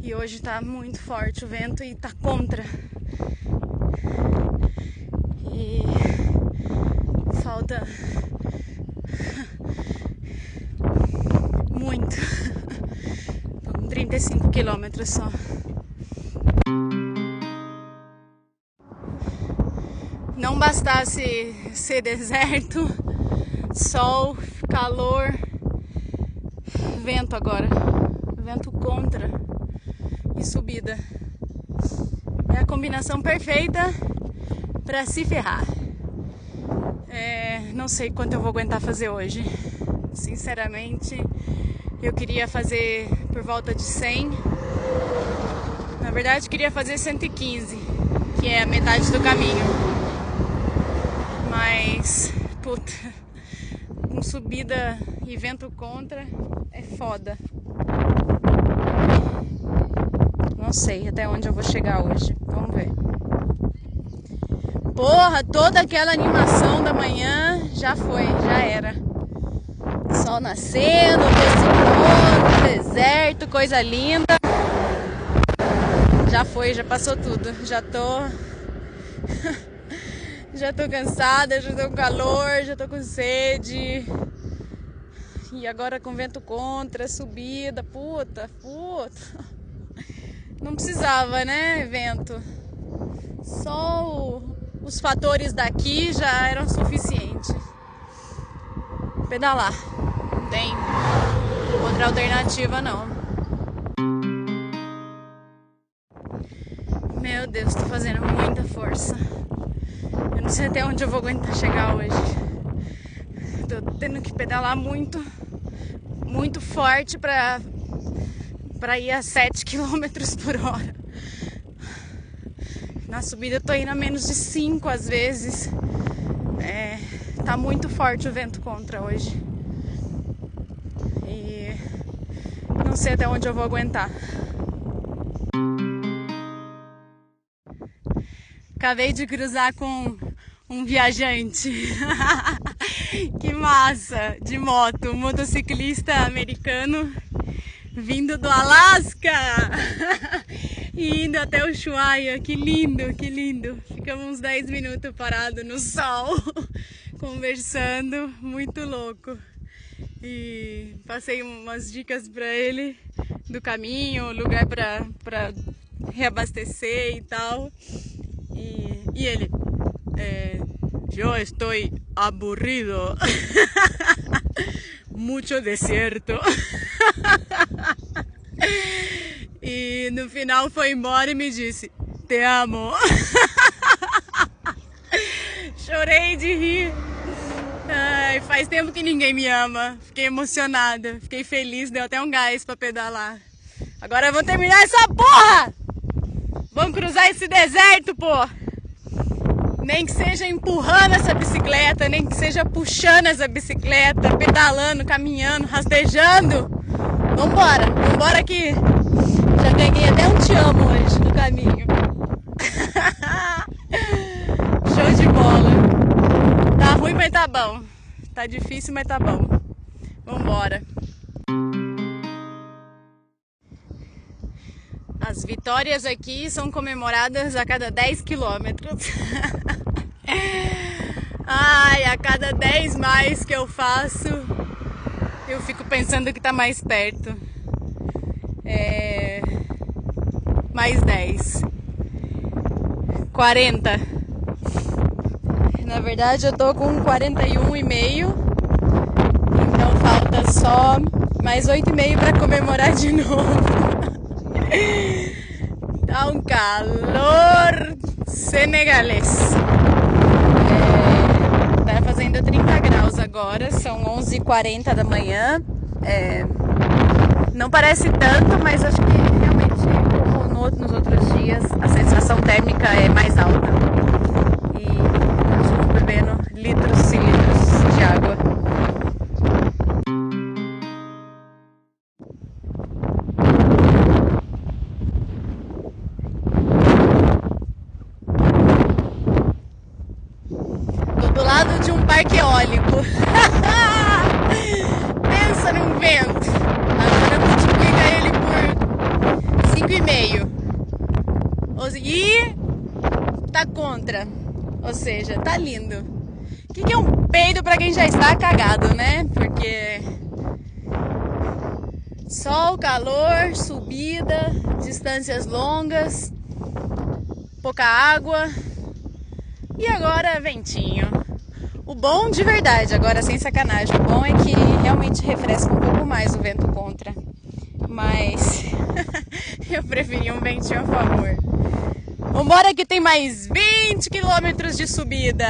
E hoje tá muito forte o vento e tá contra. E falta muito. Tô com 35 quilômetros só. Não bastasse ser deserto, sol, calor, vento agora, vento contra e subida. É a combinação perfeita para se ferrar. É, não sei quanto eu vou aguentar fazer hoje. Sinceramente, eu queria fazer por volta de 100. Na verdade, queria fazer 115, que é a metade do caminho. Mas, puta, com subida e vento contra, é foda. Não sei até onde eu vou chegar hoje. Porra, toda aquela animação da manhã já foi, já era. Sol nascendo, deserto, coisa linda. Já foi, já passou tudo. Já tô. já tô cansada, já tô com calor, já tô com sede. E agora com vento contra, subida, puta, puta. Não precisava, né, vento? O, os fatores daqui já eram suficientes. Pedalar. Não tem outra alternativa não. Meu Deus, tô fazendo muita força. Eu não sei até onde eu vou aguentar chegar hoje. Tô tendo que pedalar muito, muito forte pra para ir a 7 km por hora. Na subida eu tô indo a menos de 5 às vezes. É, tá muito forte o vento contra hoje. E não sei até onde eu vou aguentar. Acabei de cruzar com um viajante. que massa! De moto, um motociclista americano vindo do Alasca e indo até o Ushuaia. Que lindo, que lindo. Ficamos uns 10 minutos parados no sol, conversando, muito louco. E passei umas dicas para ele do caminho, lugar para reabastecer e tal. E, e ele, é, yo estoy aburrido. Mucho desierto. e no final foi embora e me disse: Te amo. Chorei de rir. Ai, faz tempo que ninguém me ama. Fiquei emocionada, fiquei feliz, deu até um gás para pedalar. Agora eu vou terminar essa porra! Vamos cruzar esse deserto, pô! Nem que seja empurrando essa bicicleta, nem que seja puxando essa bicicleta, pedalando, caminhando, rastejando. Vambora, vambora que já ganhei até um te amo hoje no caminho. Show de bola. Tá ruim, mas tá bom. Tá difícil, mas tá bom. Vambora. As vitórias aqui são comemoradas a cada 10 quilômetros. Ai, a cada 10 mais que eu faço, eu fico pensando que tá mais perto. É... Mais 10. 40. Na verdade, eu tô com 41,5. Então falta só mais 8,5 para comemorar de novo. Tá um calor senegalês. É, tá fazendo 30 graus agora, são 11h40 da manhã. É, não parece tanto, mas acho que no, nos outros dias, a sensação térmica é mais alta. Seja, tá lindo. O que, que é um peido para quem já está cagado, né? Porque sol, calor, subida, distâncias longas, pouca água e agora ventinho. O bom de verdade, agora sem sacanagem, o bom é que realmente refresca um pouco mais o vento contra. Mas eu preferi um ventinho a favor. Vambora que tem mais 20 quilômetros de subida.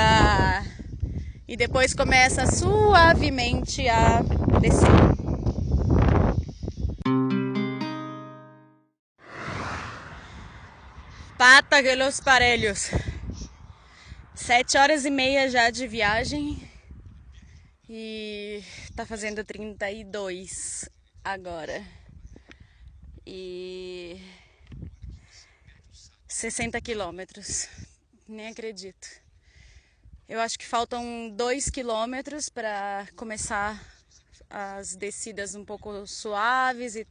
E depois começa suavemente a descer. Pata que los parelhos. Sete horas e meia já de viagem. E tá fazendo 32 agora. E 60 quilômetros. Nem acredito. Eu acho que faltam 2 quilômetros para começar as descidas um pouco suaves e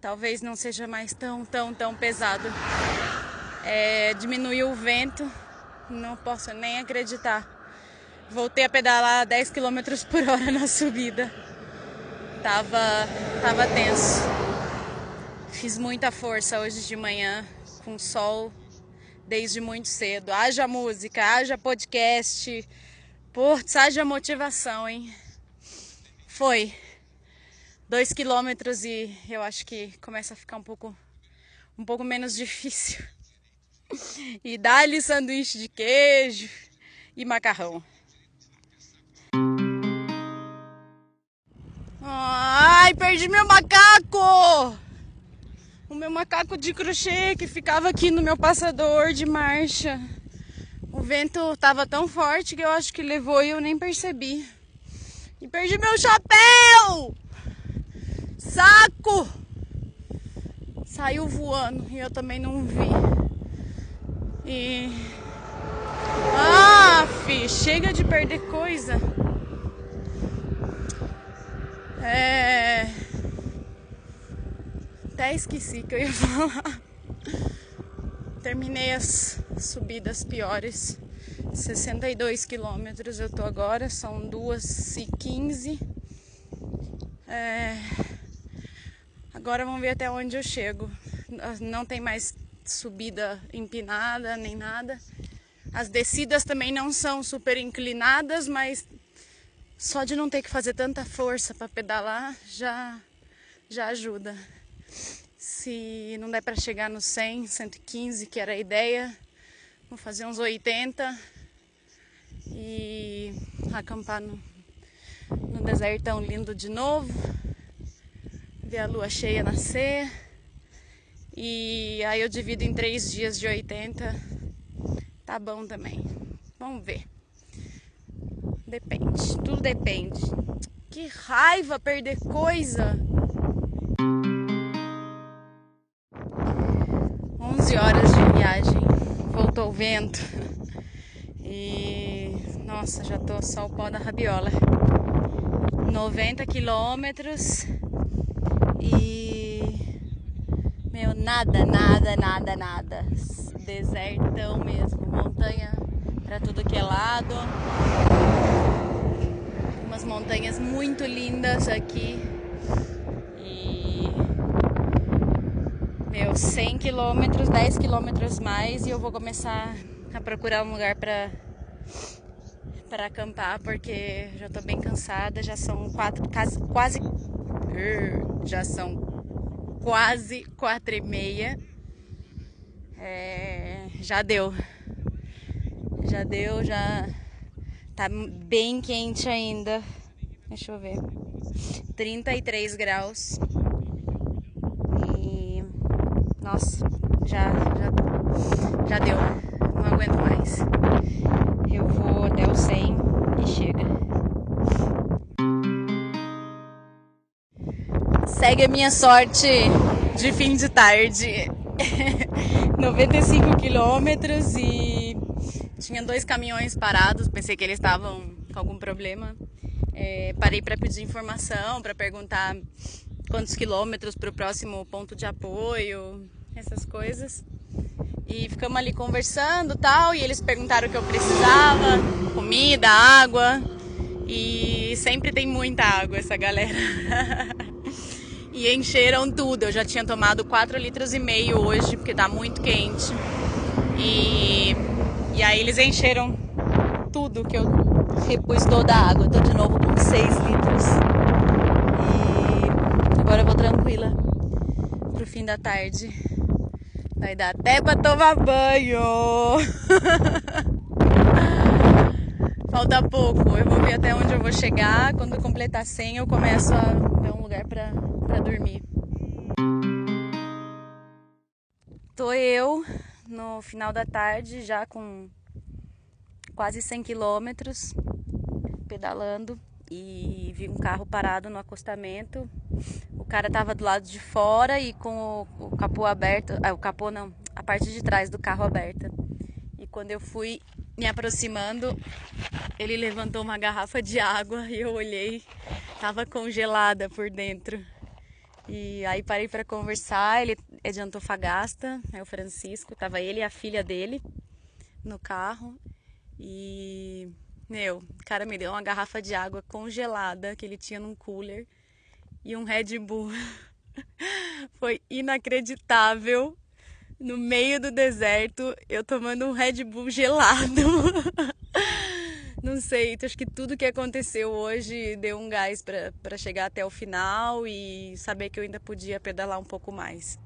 talvez não seja mais tão, tão, tão pesado. É, diminuiu o vento, não posso nem acreditar. Voltei a pedalar 10 km por hora na subida. Tava, tava tenso. Fiz muita força hoje de manhã com sol desde muito cedo. Haja música, haja podcast. Putz, haja motivação, hein? Foi. Dois quilômetros e eu acho que começa a ficar um pouco, um pouco menos difícil. E dá-lhe sanduíche de queijo e macarrão. Ai, perdi meu macaco! O meu macaco de crochê que ficava aqui no meu passador de marcha. O vento tava tão forte que eu acho que levou e eu nem percebi. E perdi meu chapéu! Saco! Saiu voando e eu também não vi. E. Ah, fi, chega de perder coisa. É. Até esqueci que eu ia falar. Terminei as subidas piores. 62 quilômetros eu tô agora, são 2 e 15. É... Agora vamos ver até onde eu chego. Não tem mais subida empinada nem nada. As descidas também não são super inclinadas, mas só de não ter que fazer tanta força para pedalar já, já ajuda. Se não der para chegar no 100, 115, que era a ideia, vou fazer uns 80 e acampar no, no desertão lindo de novo, ver a lua cheia nascer. E aí eu divido em três dias de 80. Tá bom também. Vamos ver. Depende, tudo depende. Que raiva perder coisa. Voltou o vento. E nossa, já tô só o pó da rabiola. 90 quilômetros e meu nada, nada, nada, nada. Desertão mesmo, montanha para tudo que é lado umas montanhas muito lindas aqui. E meu 100 quilômetros, 10 quilômetros mais e eu vou começar a procurar um lugar para para acampar porque já tô bem cansada, já são quatro, quase já são quase quatro e meia. É, já deu, já deu, já Tá bem quente ainda. Deixa eu ver. 33 graus. Nossa, já já já deu. Não aguento mais. Eu vou até o 100 e chega. Segue a minha sorte de fim de tarde. 95 quilômetros e tinha dois caminhões parados, pensei que eles estavam com algum problema. É, parei para pedir informação, para perguntar quantos quilômetros para o próximo ponto de apoio, essas coisas. E ficamos ali conversando tal, e eles perguntaram o que eu precisava, comida, água. E sempre tem muita água essa galera. e encheram tudo. Eu já tinha tomado 4 litros e meio hoje, porque tá muito quente. E e aí eles encheram tudo que eu repus toda a água. Tô de novo com 6 litros. E agora eu vou tranquila pro fim da tarde. Vai dar até pra tomar banho. Falta pouco. Eu vou ver até onde eu vou chegar. Quando eu completar 100, eu começo a ver um lugar pra, pra dormir. Tô eu no final da tarde, já com quase 100 quilômetros pedalando e vi um carro parado no acostamento. O cara tava do lado de fora e com o, o capô aberto, ah, o capô não, a parte de trás do carro aberta. E quando eu fui me aproximando, ele levantou uma garrafa de água e eu olhei, tava congelada por dentro. E aí parei para conversar, ele é de Antofagasta, é o Francisco, tava ele e a filha dele no carro. E, meu, o cara me deu uma garrafa de água congelada que ele tinha num cooler e um Red Bull. Foi inacreditável. No meio do deserto, eu tomando um Red Bull gelado. não sei, acho que tudo que aconteceu hoje deu um gás para chegar até o final e saber que eu ainda podia pedalar um pouco mais.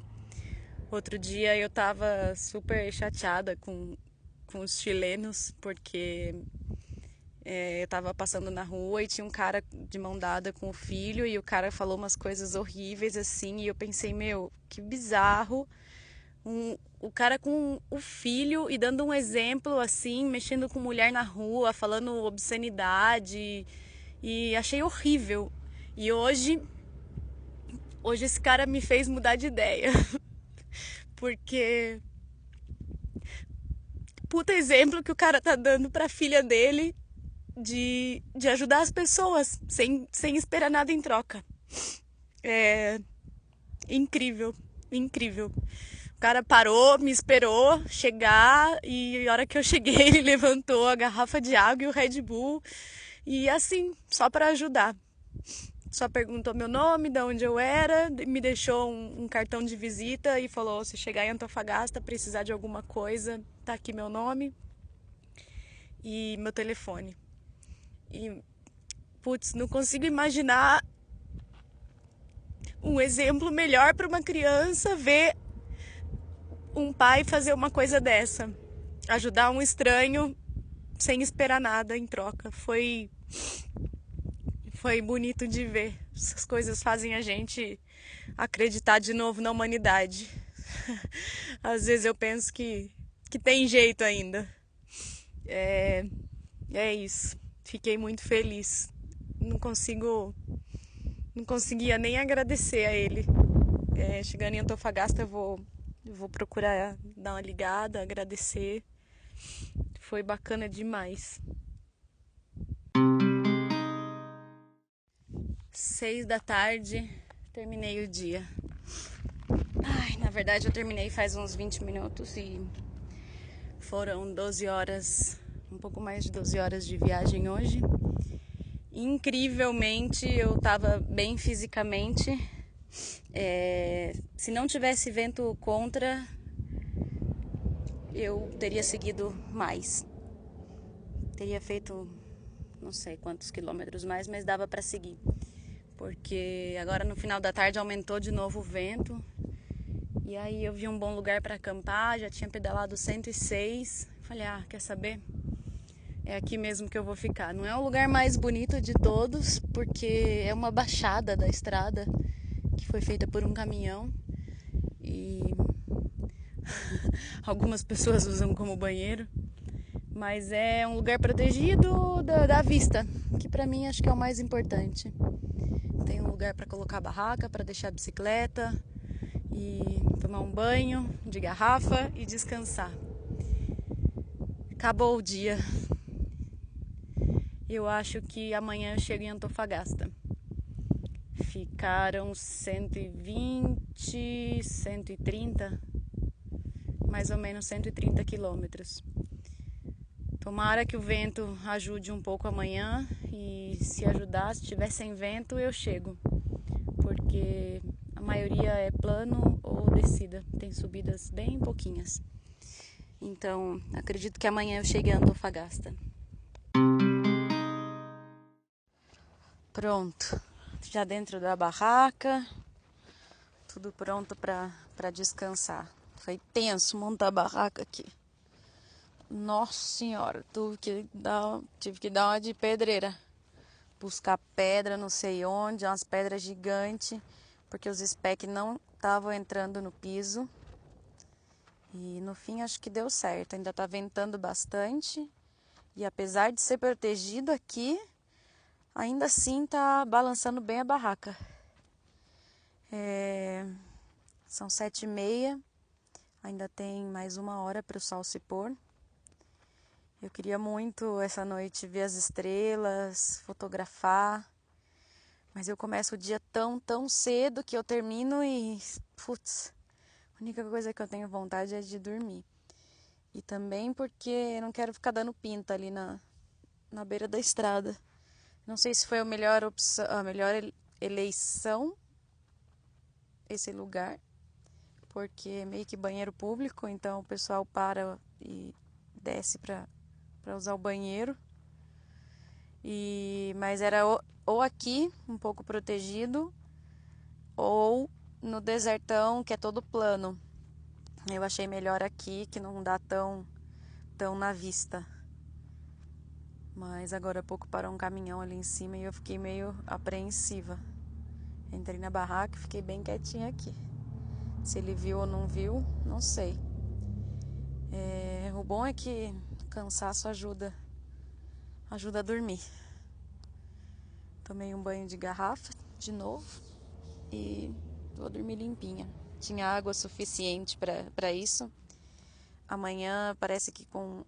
Outro dia eu tava super chateada com, com os chilenos porque É, eu tava passando na rua e tinha um cara de mão dada com o filho e o cara falou umas coisas horríveis assim e eu pensei, meu, que bizarro. Um, o cara com o filho e dando um exemplo assim, mexendo com mulher na rua, falando obscenidade e achei horrível. E hoje hoje esse cara me fez mudar de ideia. Porque puta exemplo que o cara tá dando pra filha dele de, de ajudar as pessoas sem, sem esperar nada em troca. É incrível, incrível. O cara parou, me esperou chegar e a hora que eu cheguei ele levantou a garrafa de água e o Red Bull e assim, só para ajudar. Só perguntou meu nome, de onde eu era, me deixou um, um, cartão de visita e falou: se chegar em Antofagasta, precisar de alguma coisa, tá aqui meu nome e meu telefone. E, putz, não consigo imaginar um exemplo melhor para uma criança ver um pai fazer uma coisa dessa. Ajudar um estranho sem esperar nada em troca. Foi foi bonito de ver. Essas coisas fazem a gente acreditar de novo na humanidade. Às vezes eu penso que, que tem jeito ainda. É, é isso. Fiquei muito feliz. Não consigo. Não conseguia nem agradecer a ele. É, chegando em Antofagasta, eu vou, eu vou procurar dar uma ligada, agradecer. Foi bacana demais. Seis da tarde, terminei o dia. Ai, na verdade eu terminei faz uns 20 minutos e foram 12 horas um pouco mais de 12 horas de viagem hoje. Incrivelmente eu estava bem fisicamente. É, se não tivesse vento contra, eu teria seguido mais. Teria feito não sei quantos quilômetros mais, mas dava para seguir. Porque agora no final da tarde aumentou de novo o vento. E aí eu vi um bom lugar para acampar, já tinha pedalado 106. Falei: "Ah, quer saber? É aqui mesmo que eu vou ficar. Não é o lugar mais bonito de todos, porque é uma baixada da estrada que foi feita por um caminhão e algumas pessoas usam como banheiro, mas é um lugar protegido da, da vista, que para mim acho que é o mais importante. Tem um lugar para colocar barraca, para deixar a bicicleta e tomar um banho de garrafa e descansar. Acabou o dia, eu acho que amanhã eu chego em Antofagasta. Ficaram 120, 130, mais ou menos 130 quilômetros. Tomara que o vento ajude um pouco amanhã e se ajudar, se tiver sem vento, eu chego. Porque a maioria é plano ou descida, tem subidas bem pouquinhas. Então, acredito que amanhã eu chegue em Antofagasta. Pronto, já dentro da barraca, tudo pronto para descansar. Foi tenso montar a barraca aqui. Nossa senhora, tive que dar, tive que dar uma de pedreira. Buscar pedra, não sei onde, umas pedras gigantes, porque os spec não estavam entrando no piso. E no fim acho que deu certo. Ainda tá ventando bastante. E apesar de ser protegido aqui, ainda assim tá balançando bem a barraca. É... São sete e meia, ainda tem mais uma hora para o sol se pôr. Eu queria muito essa noite ver as estrelas, fotografar, mas eu começo o dia tão, tão cedo que eu termino e, putz, a única coisa que eu tenho vontade é de dormir. E também porque eu não quero ficar dando pinta ali na, na beira da estrada. Não sei se foi a melhor opção, a melhor eleição esse lugar, porque é meio que banheiro público, então o pessoal para e desce para para usar o banheiro. E mas era ou, ou aqui, um pouco protegido, ou no desertão, que é todo plano. Eu achei melhor aqui, que não dá tão tão na vista. Mas agora há pouco parou um caminhão ali em cima e eu fiquei meio apreensiva. Entrei na barraca e fiquei bem quietinha aqui. Se ele viu ou não viu, não sei. É, o bom é que cansaço ajuda, ajuda a dormir. Tomei um banho de garrafa de novo e vou dormir limpinha. Tinha água suficiente para isso. Amanhã parece que com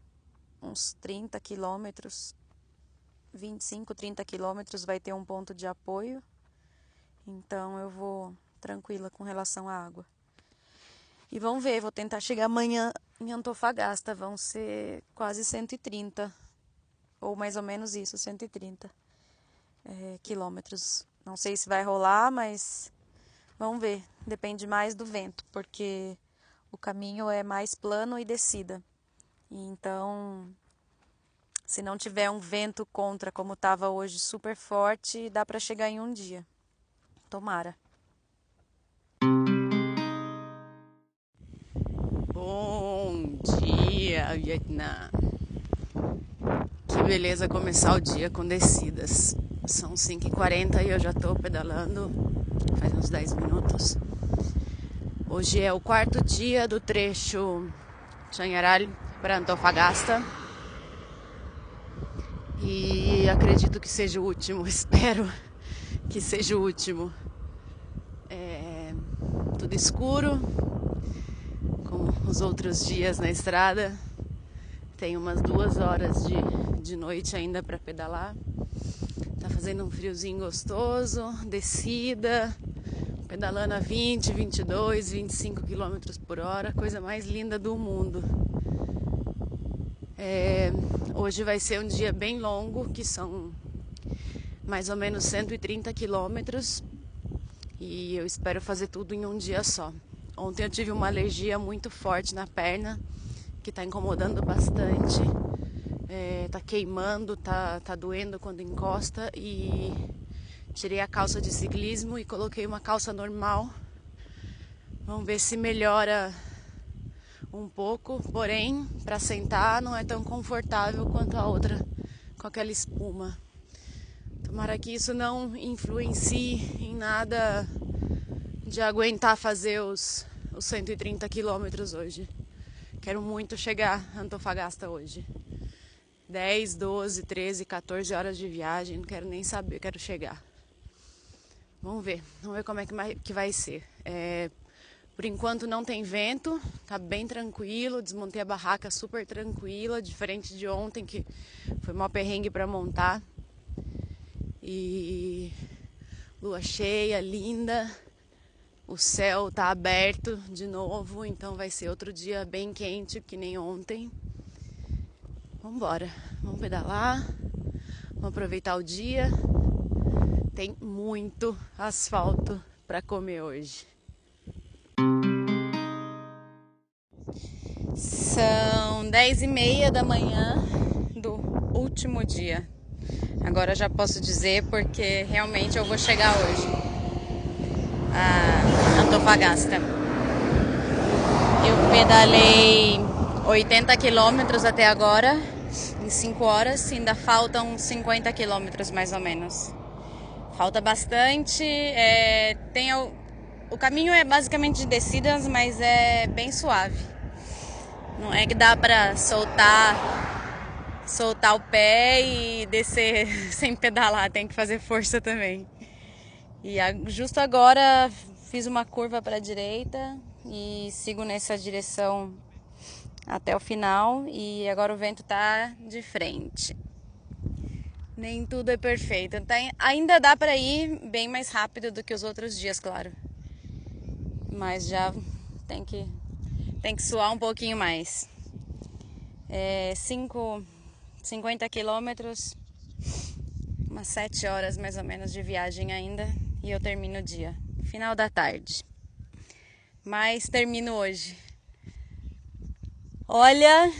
uns 30 quilômetros, 25, 30 quilômetros, vai ter um ponto de apoio. Então eu vou tranquila com relação à água. E vamos ver, vou tentar chegar amanhã em Antofagasta. Vão ser quase 130, ou mais ou menos isso, 130 é, quilômetros. Não sei se vai rolar, mas vamos ver. Depende mais do vento, porque o caminho é mais plano e descida. Então, se não tiver um vento contra como estava hoje super forte, dá para chegar em um dia. Tomara. Bom dia, Vietnã. Que beleza começar o dia com descidas. São 5h40 e eu já estou pedalando faz uns 10 minutos. Hoje é o quarto dia do trecho Chanharal para Antofagasta. E acredito que seja o último, espero que seja o último. É tudo escuro, como os outros dias na estrada. Tem umas duas horas de, de noite ainda para pedalar. Tá fazendo um friozinho gostoso, descida, pedalando a 20, 22, 25 km por hora, coisa mais linda do mundo. É, hoje vai ser um dia bem longo, que são mais ou menos 130 quilômetros, e eu espero fazer tudo em um dia só. Ontem eu tive uma alergia muito forte na perna, que está incomodando bastante é, tá queimando, tá, tá doendo quando encosta e tirei a calça de ciclismo e coloquei uma calça normal. Vamos ver se melhora um pouco, porém, para sentar não é tão confortável quanto a outra com aquela espuma. Tomara que isso não influencie em nada de aguentar fazer os, os 130 quilômetros hoje. Quero muito chegar a Antofagasta hoje. 10, 12, 13, 14 horas de viagem, não quero nem saber, quero chegar. Vamos ver, vamos ver como é que vai ser. É, por enquanto não tem vento, tá bem tranquilo, desmontei a barraca super tranquila, diferente de ontem que foi mó perrengue para montar. E lua cheia, linda. O céu tá aberto de novo, então vai ser outro dia bem quente que nem ontem. Vamos embora, vamos pedalar, vamos aproveitar o dia. Tem muito asfalto para comer hoje. São dez e meia da manhã do último dia. Agora já posso dizer porque realmente eu vou chegar hoje a Antofagasta. Eu pedalei 80 quilômetros até agora em 5 horas, ainda faltam 50 quilômetros mais ou menos. Falta bastante. É, tem o, caminho é basicamente de descidas, mas é bem suave. Não é que dá para soltar soltar o pé e descer sem pedalar, tem que fazer força também. E justo agora fiz uma curva para a direita e sigo nessa direção até o final e agora o vento tá de frente. Nem tudo é perfeito. Tá, ainda dá para ir bem mais rápido do que os outros dias, claro. Mas já tem que tem que suar um pouquinho mais. É, cinco, 50 quilômetros, umas 7 horas mais ou menos de viagem ainda e eu termino o dia. Final da tarde. Mas termino hoje. Olha,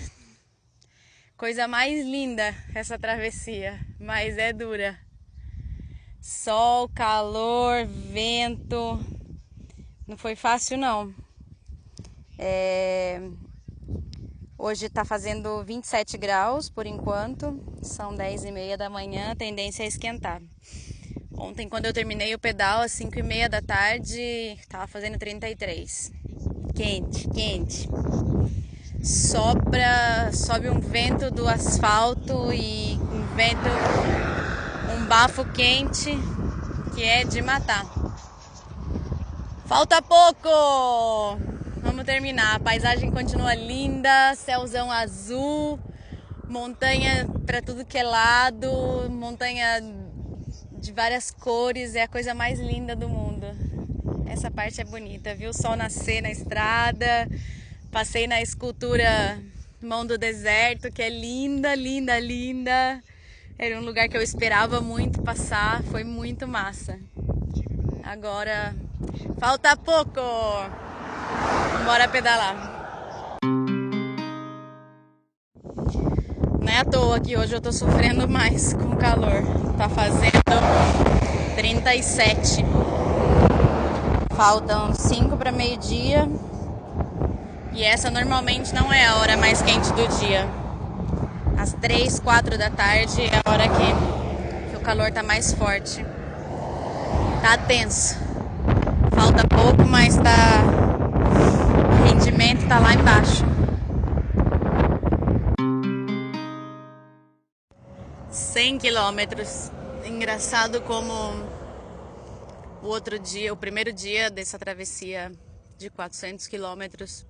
coisa mais linda essa travessia, mas é dura. Sol, calor, vento. Não foi fácil não. É... Hoje está fazendo 27 graus por enquanto, são 10 e meia da manhã, a tendência é esquentar. Ontem, quando eu terminei o pedal, às 5 e meia da tarde, estava fazendo 33. Quente, quente. Sopra, sobe um vento do asfalto e um vento, um bafo quente que é de matar. Falta pouco! Vamos terminar. A paisagem continua linda, céuzão azul, montanha para tudo que é lado, montanha de várias cores, é a coisa mais linda do mundo. Essa parte é bonita, viu o sol nascer na estrada. Passei na escultura Mão do Deserto, que é linda, linda, linda. Era um lugar que eu esperava muito passar, foi muito massa. Agora falta pouco. Bora pedalar. Não é à toa que hoje eu tô sofrendo mais com o calor. Tá fazendo 37. Faltam 5 para meio-dia. E essa normalmente não é a hora mais quente do dia. Às 3, 4 da tarde é a hora que, que o calor tá mais forte. Tá tenso. Falta pouco, mas tá rendimento está lá embaixo. Cem quilômetros. Engraçado como o outro dia, o primeiro dia dessa travessia de 400 quilômetros,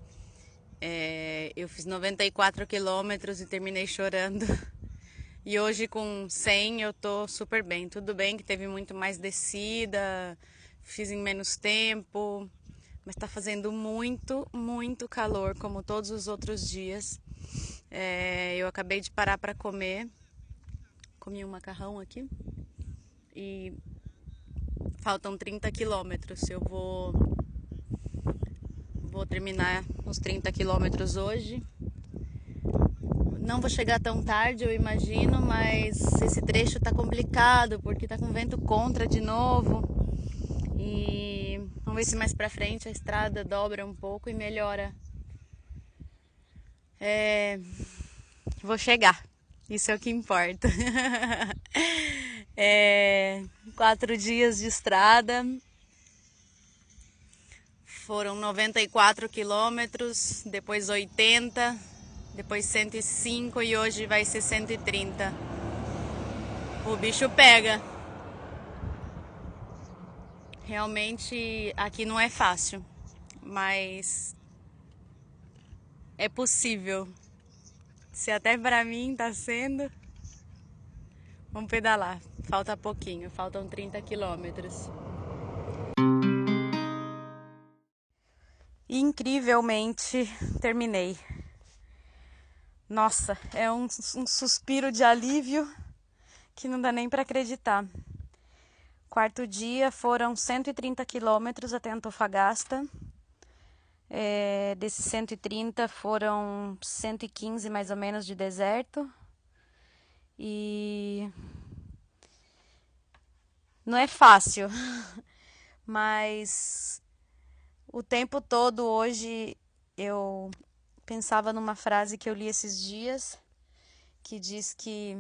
é, eu fiz 94 quilômetros e terminei chorando. E hoje com 100 eu tô super bem. Tudo bem que teve muito mais descida, fiz em menos tempo, mas está fazendo muito, muito calor, como todos os outros dias. É, eu acabei de parar para comer, comi um macarrão aqui e faltam 30 quilômetros. Eu vou, vou terminar os 30 quilômetros hoje. Não vou chegar tão tarde, eu imagino, mas esse trecho tá complicado porque tá com vento contra de novo. E Vamos ver se mais pra frente a estrada dobra um pouco e melhora. É... Vou chegar. Isso é o que importa. é... Quatro dias de estrada. Foram 94 quilômetros, depois 80, depois 105 e hoje vai ser 130. O bicho pega. Realmente aqui não é fácil, mas é possível. Se até para mim está sendo, vamos pedalar. Falta pouquinho, faltam 30 quilômetros. Incrivelmente terminei. Nossa, é um, um suspiro de alívio que não dá nem para acreditar. Quarto dia foram 130 quilômetros até Antofagasta. É, desses 130 foram 115 mais ou menos de deserto. E não é fácil, mas o tempo todo hoje eu pensava numa frase que eu li esses dias que diz que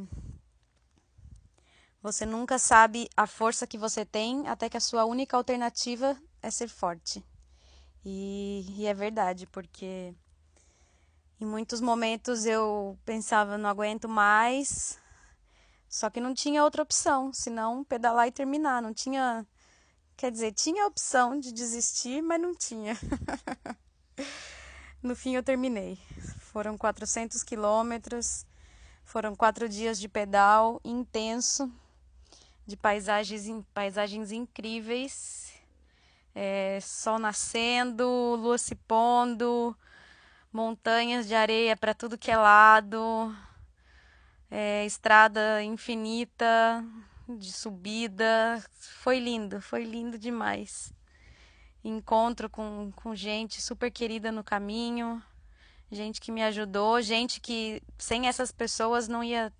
você nunca sabe a força que você tem até que a sua única alternativa é ser forte. E, e é verdade, porque em muitos momentos eu pensava, não aguento mais, só que não tinha outra opção, senão pedalar e terminar. Não tinha. Quer dizer, tinha a opção de desistir, mas não tinha. no fim, eu terminei. Foram 400 quilômetros, foram quatro dias de pedal intenso de paisagens, paisagens incríveis. É, sol nascendo, lua se pondo, montanhas de areia para tudo que é lado, é, estrada infinita de subida. Foi lindo, foi lindo demais. Encontro com, com gente super querida no caminho, gente que me ajudou, gente que sem essas pessoas não ia,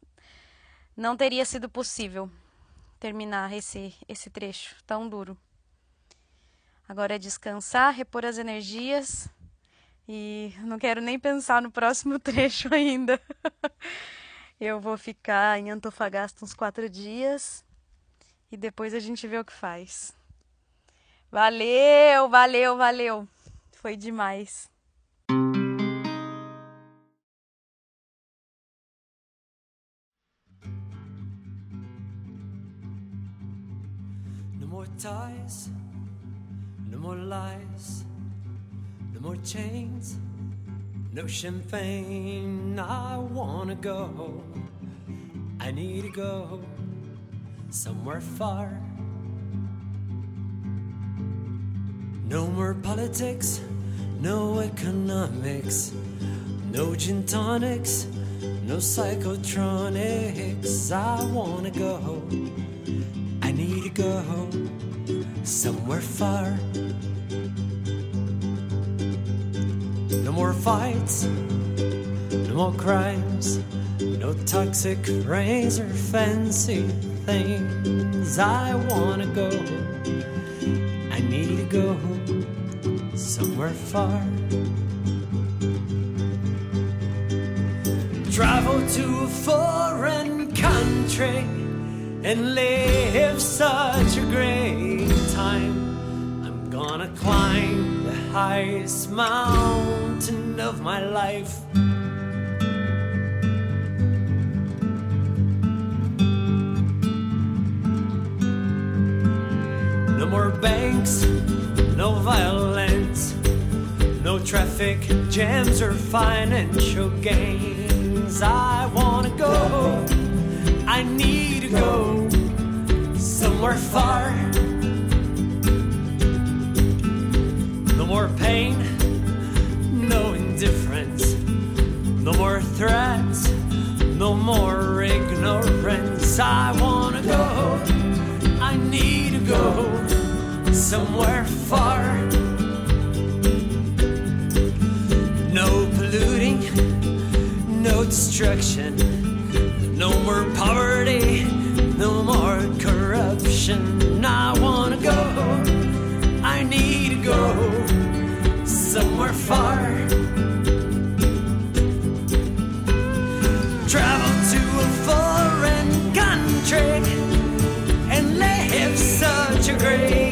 não teria sido possível terminar esse, esse trecho tão duro. Agora é descansar, repor as energias E não quero nem pensar no próximo trecho ainda. Eu vou ficar em Antofagasta uns quatro dias e depois a gente vê o que faz. Valeu, valeu, valeu. Foi demais. No more ties, no more lies, no more chains, no champagne. I wanna go, I need to go somewhere far. No more politics, no economics, no gin tonics, no psychotronics. I wanna go, home, I need to go home, somewhere far. No more fights, no more crimes, no toxic rings or fancy things. I wanna go, I need to go somewhere far. Travel to a foreign country and live such a great time. I'm gonna climb the highest mountain of my life. No violence, no traffic jams or financial gains. I wanna go, I need to go somewhere far. No more pain, no indifference, no more threats, no more ignorance. I wanna go, I need to go somewhere far. No polluting, no destruction, no more poverty, no more corruption. I wanna go, I need to go somewhere far. Travel to a foreign country and live such a great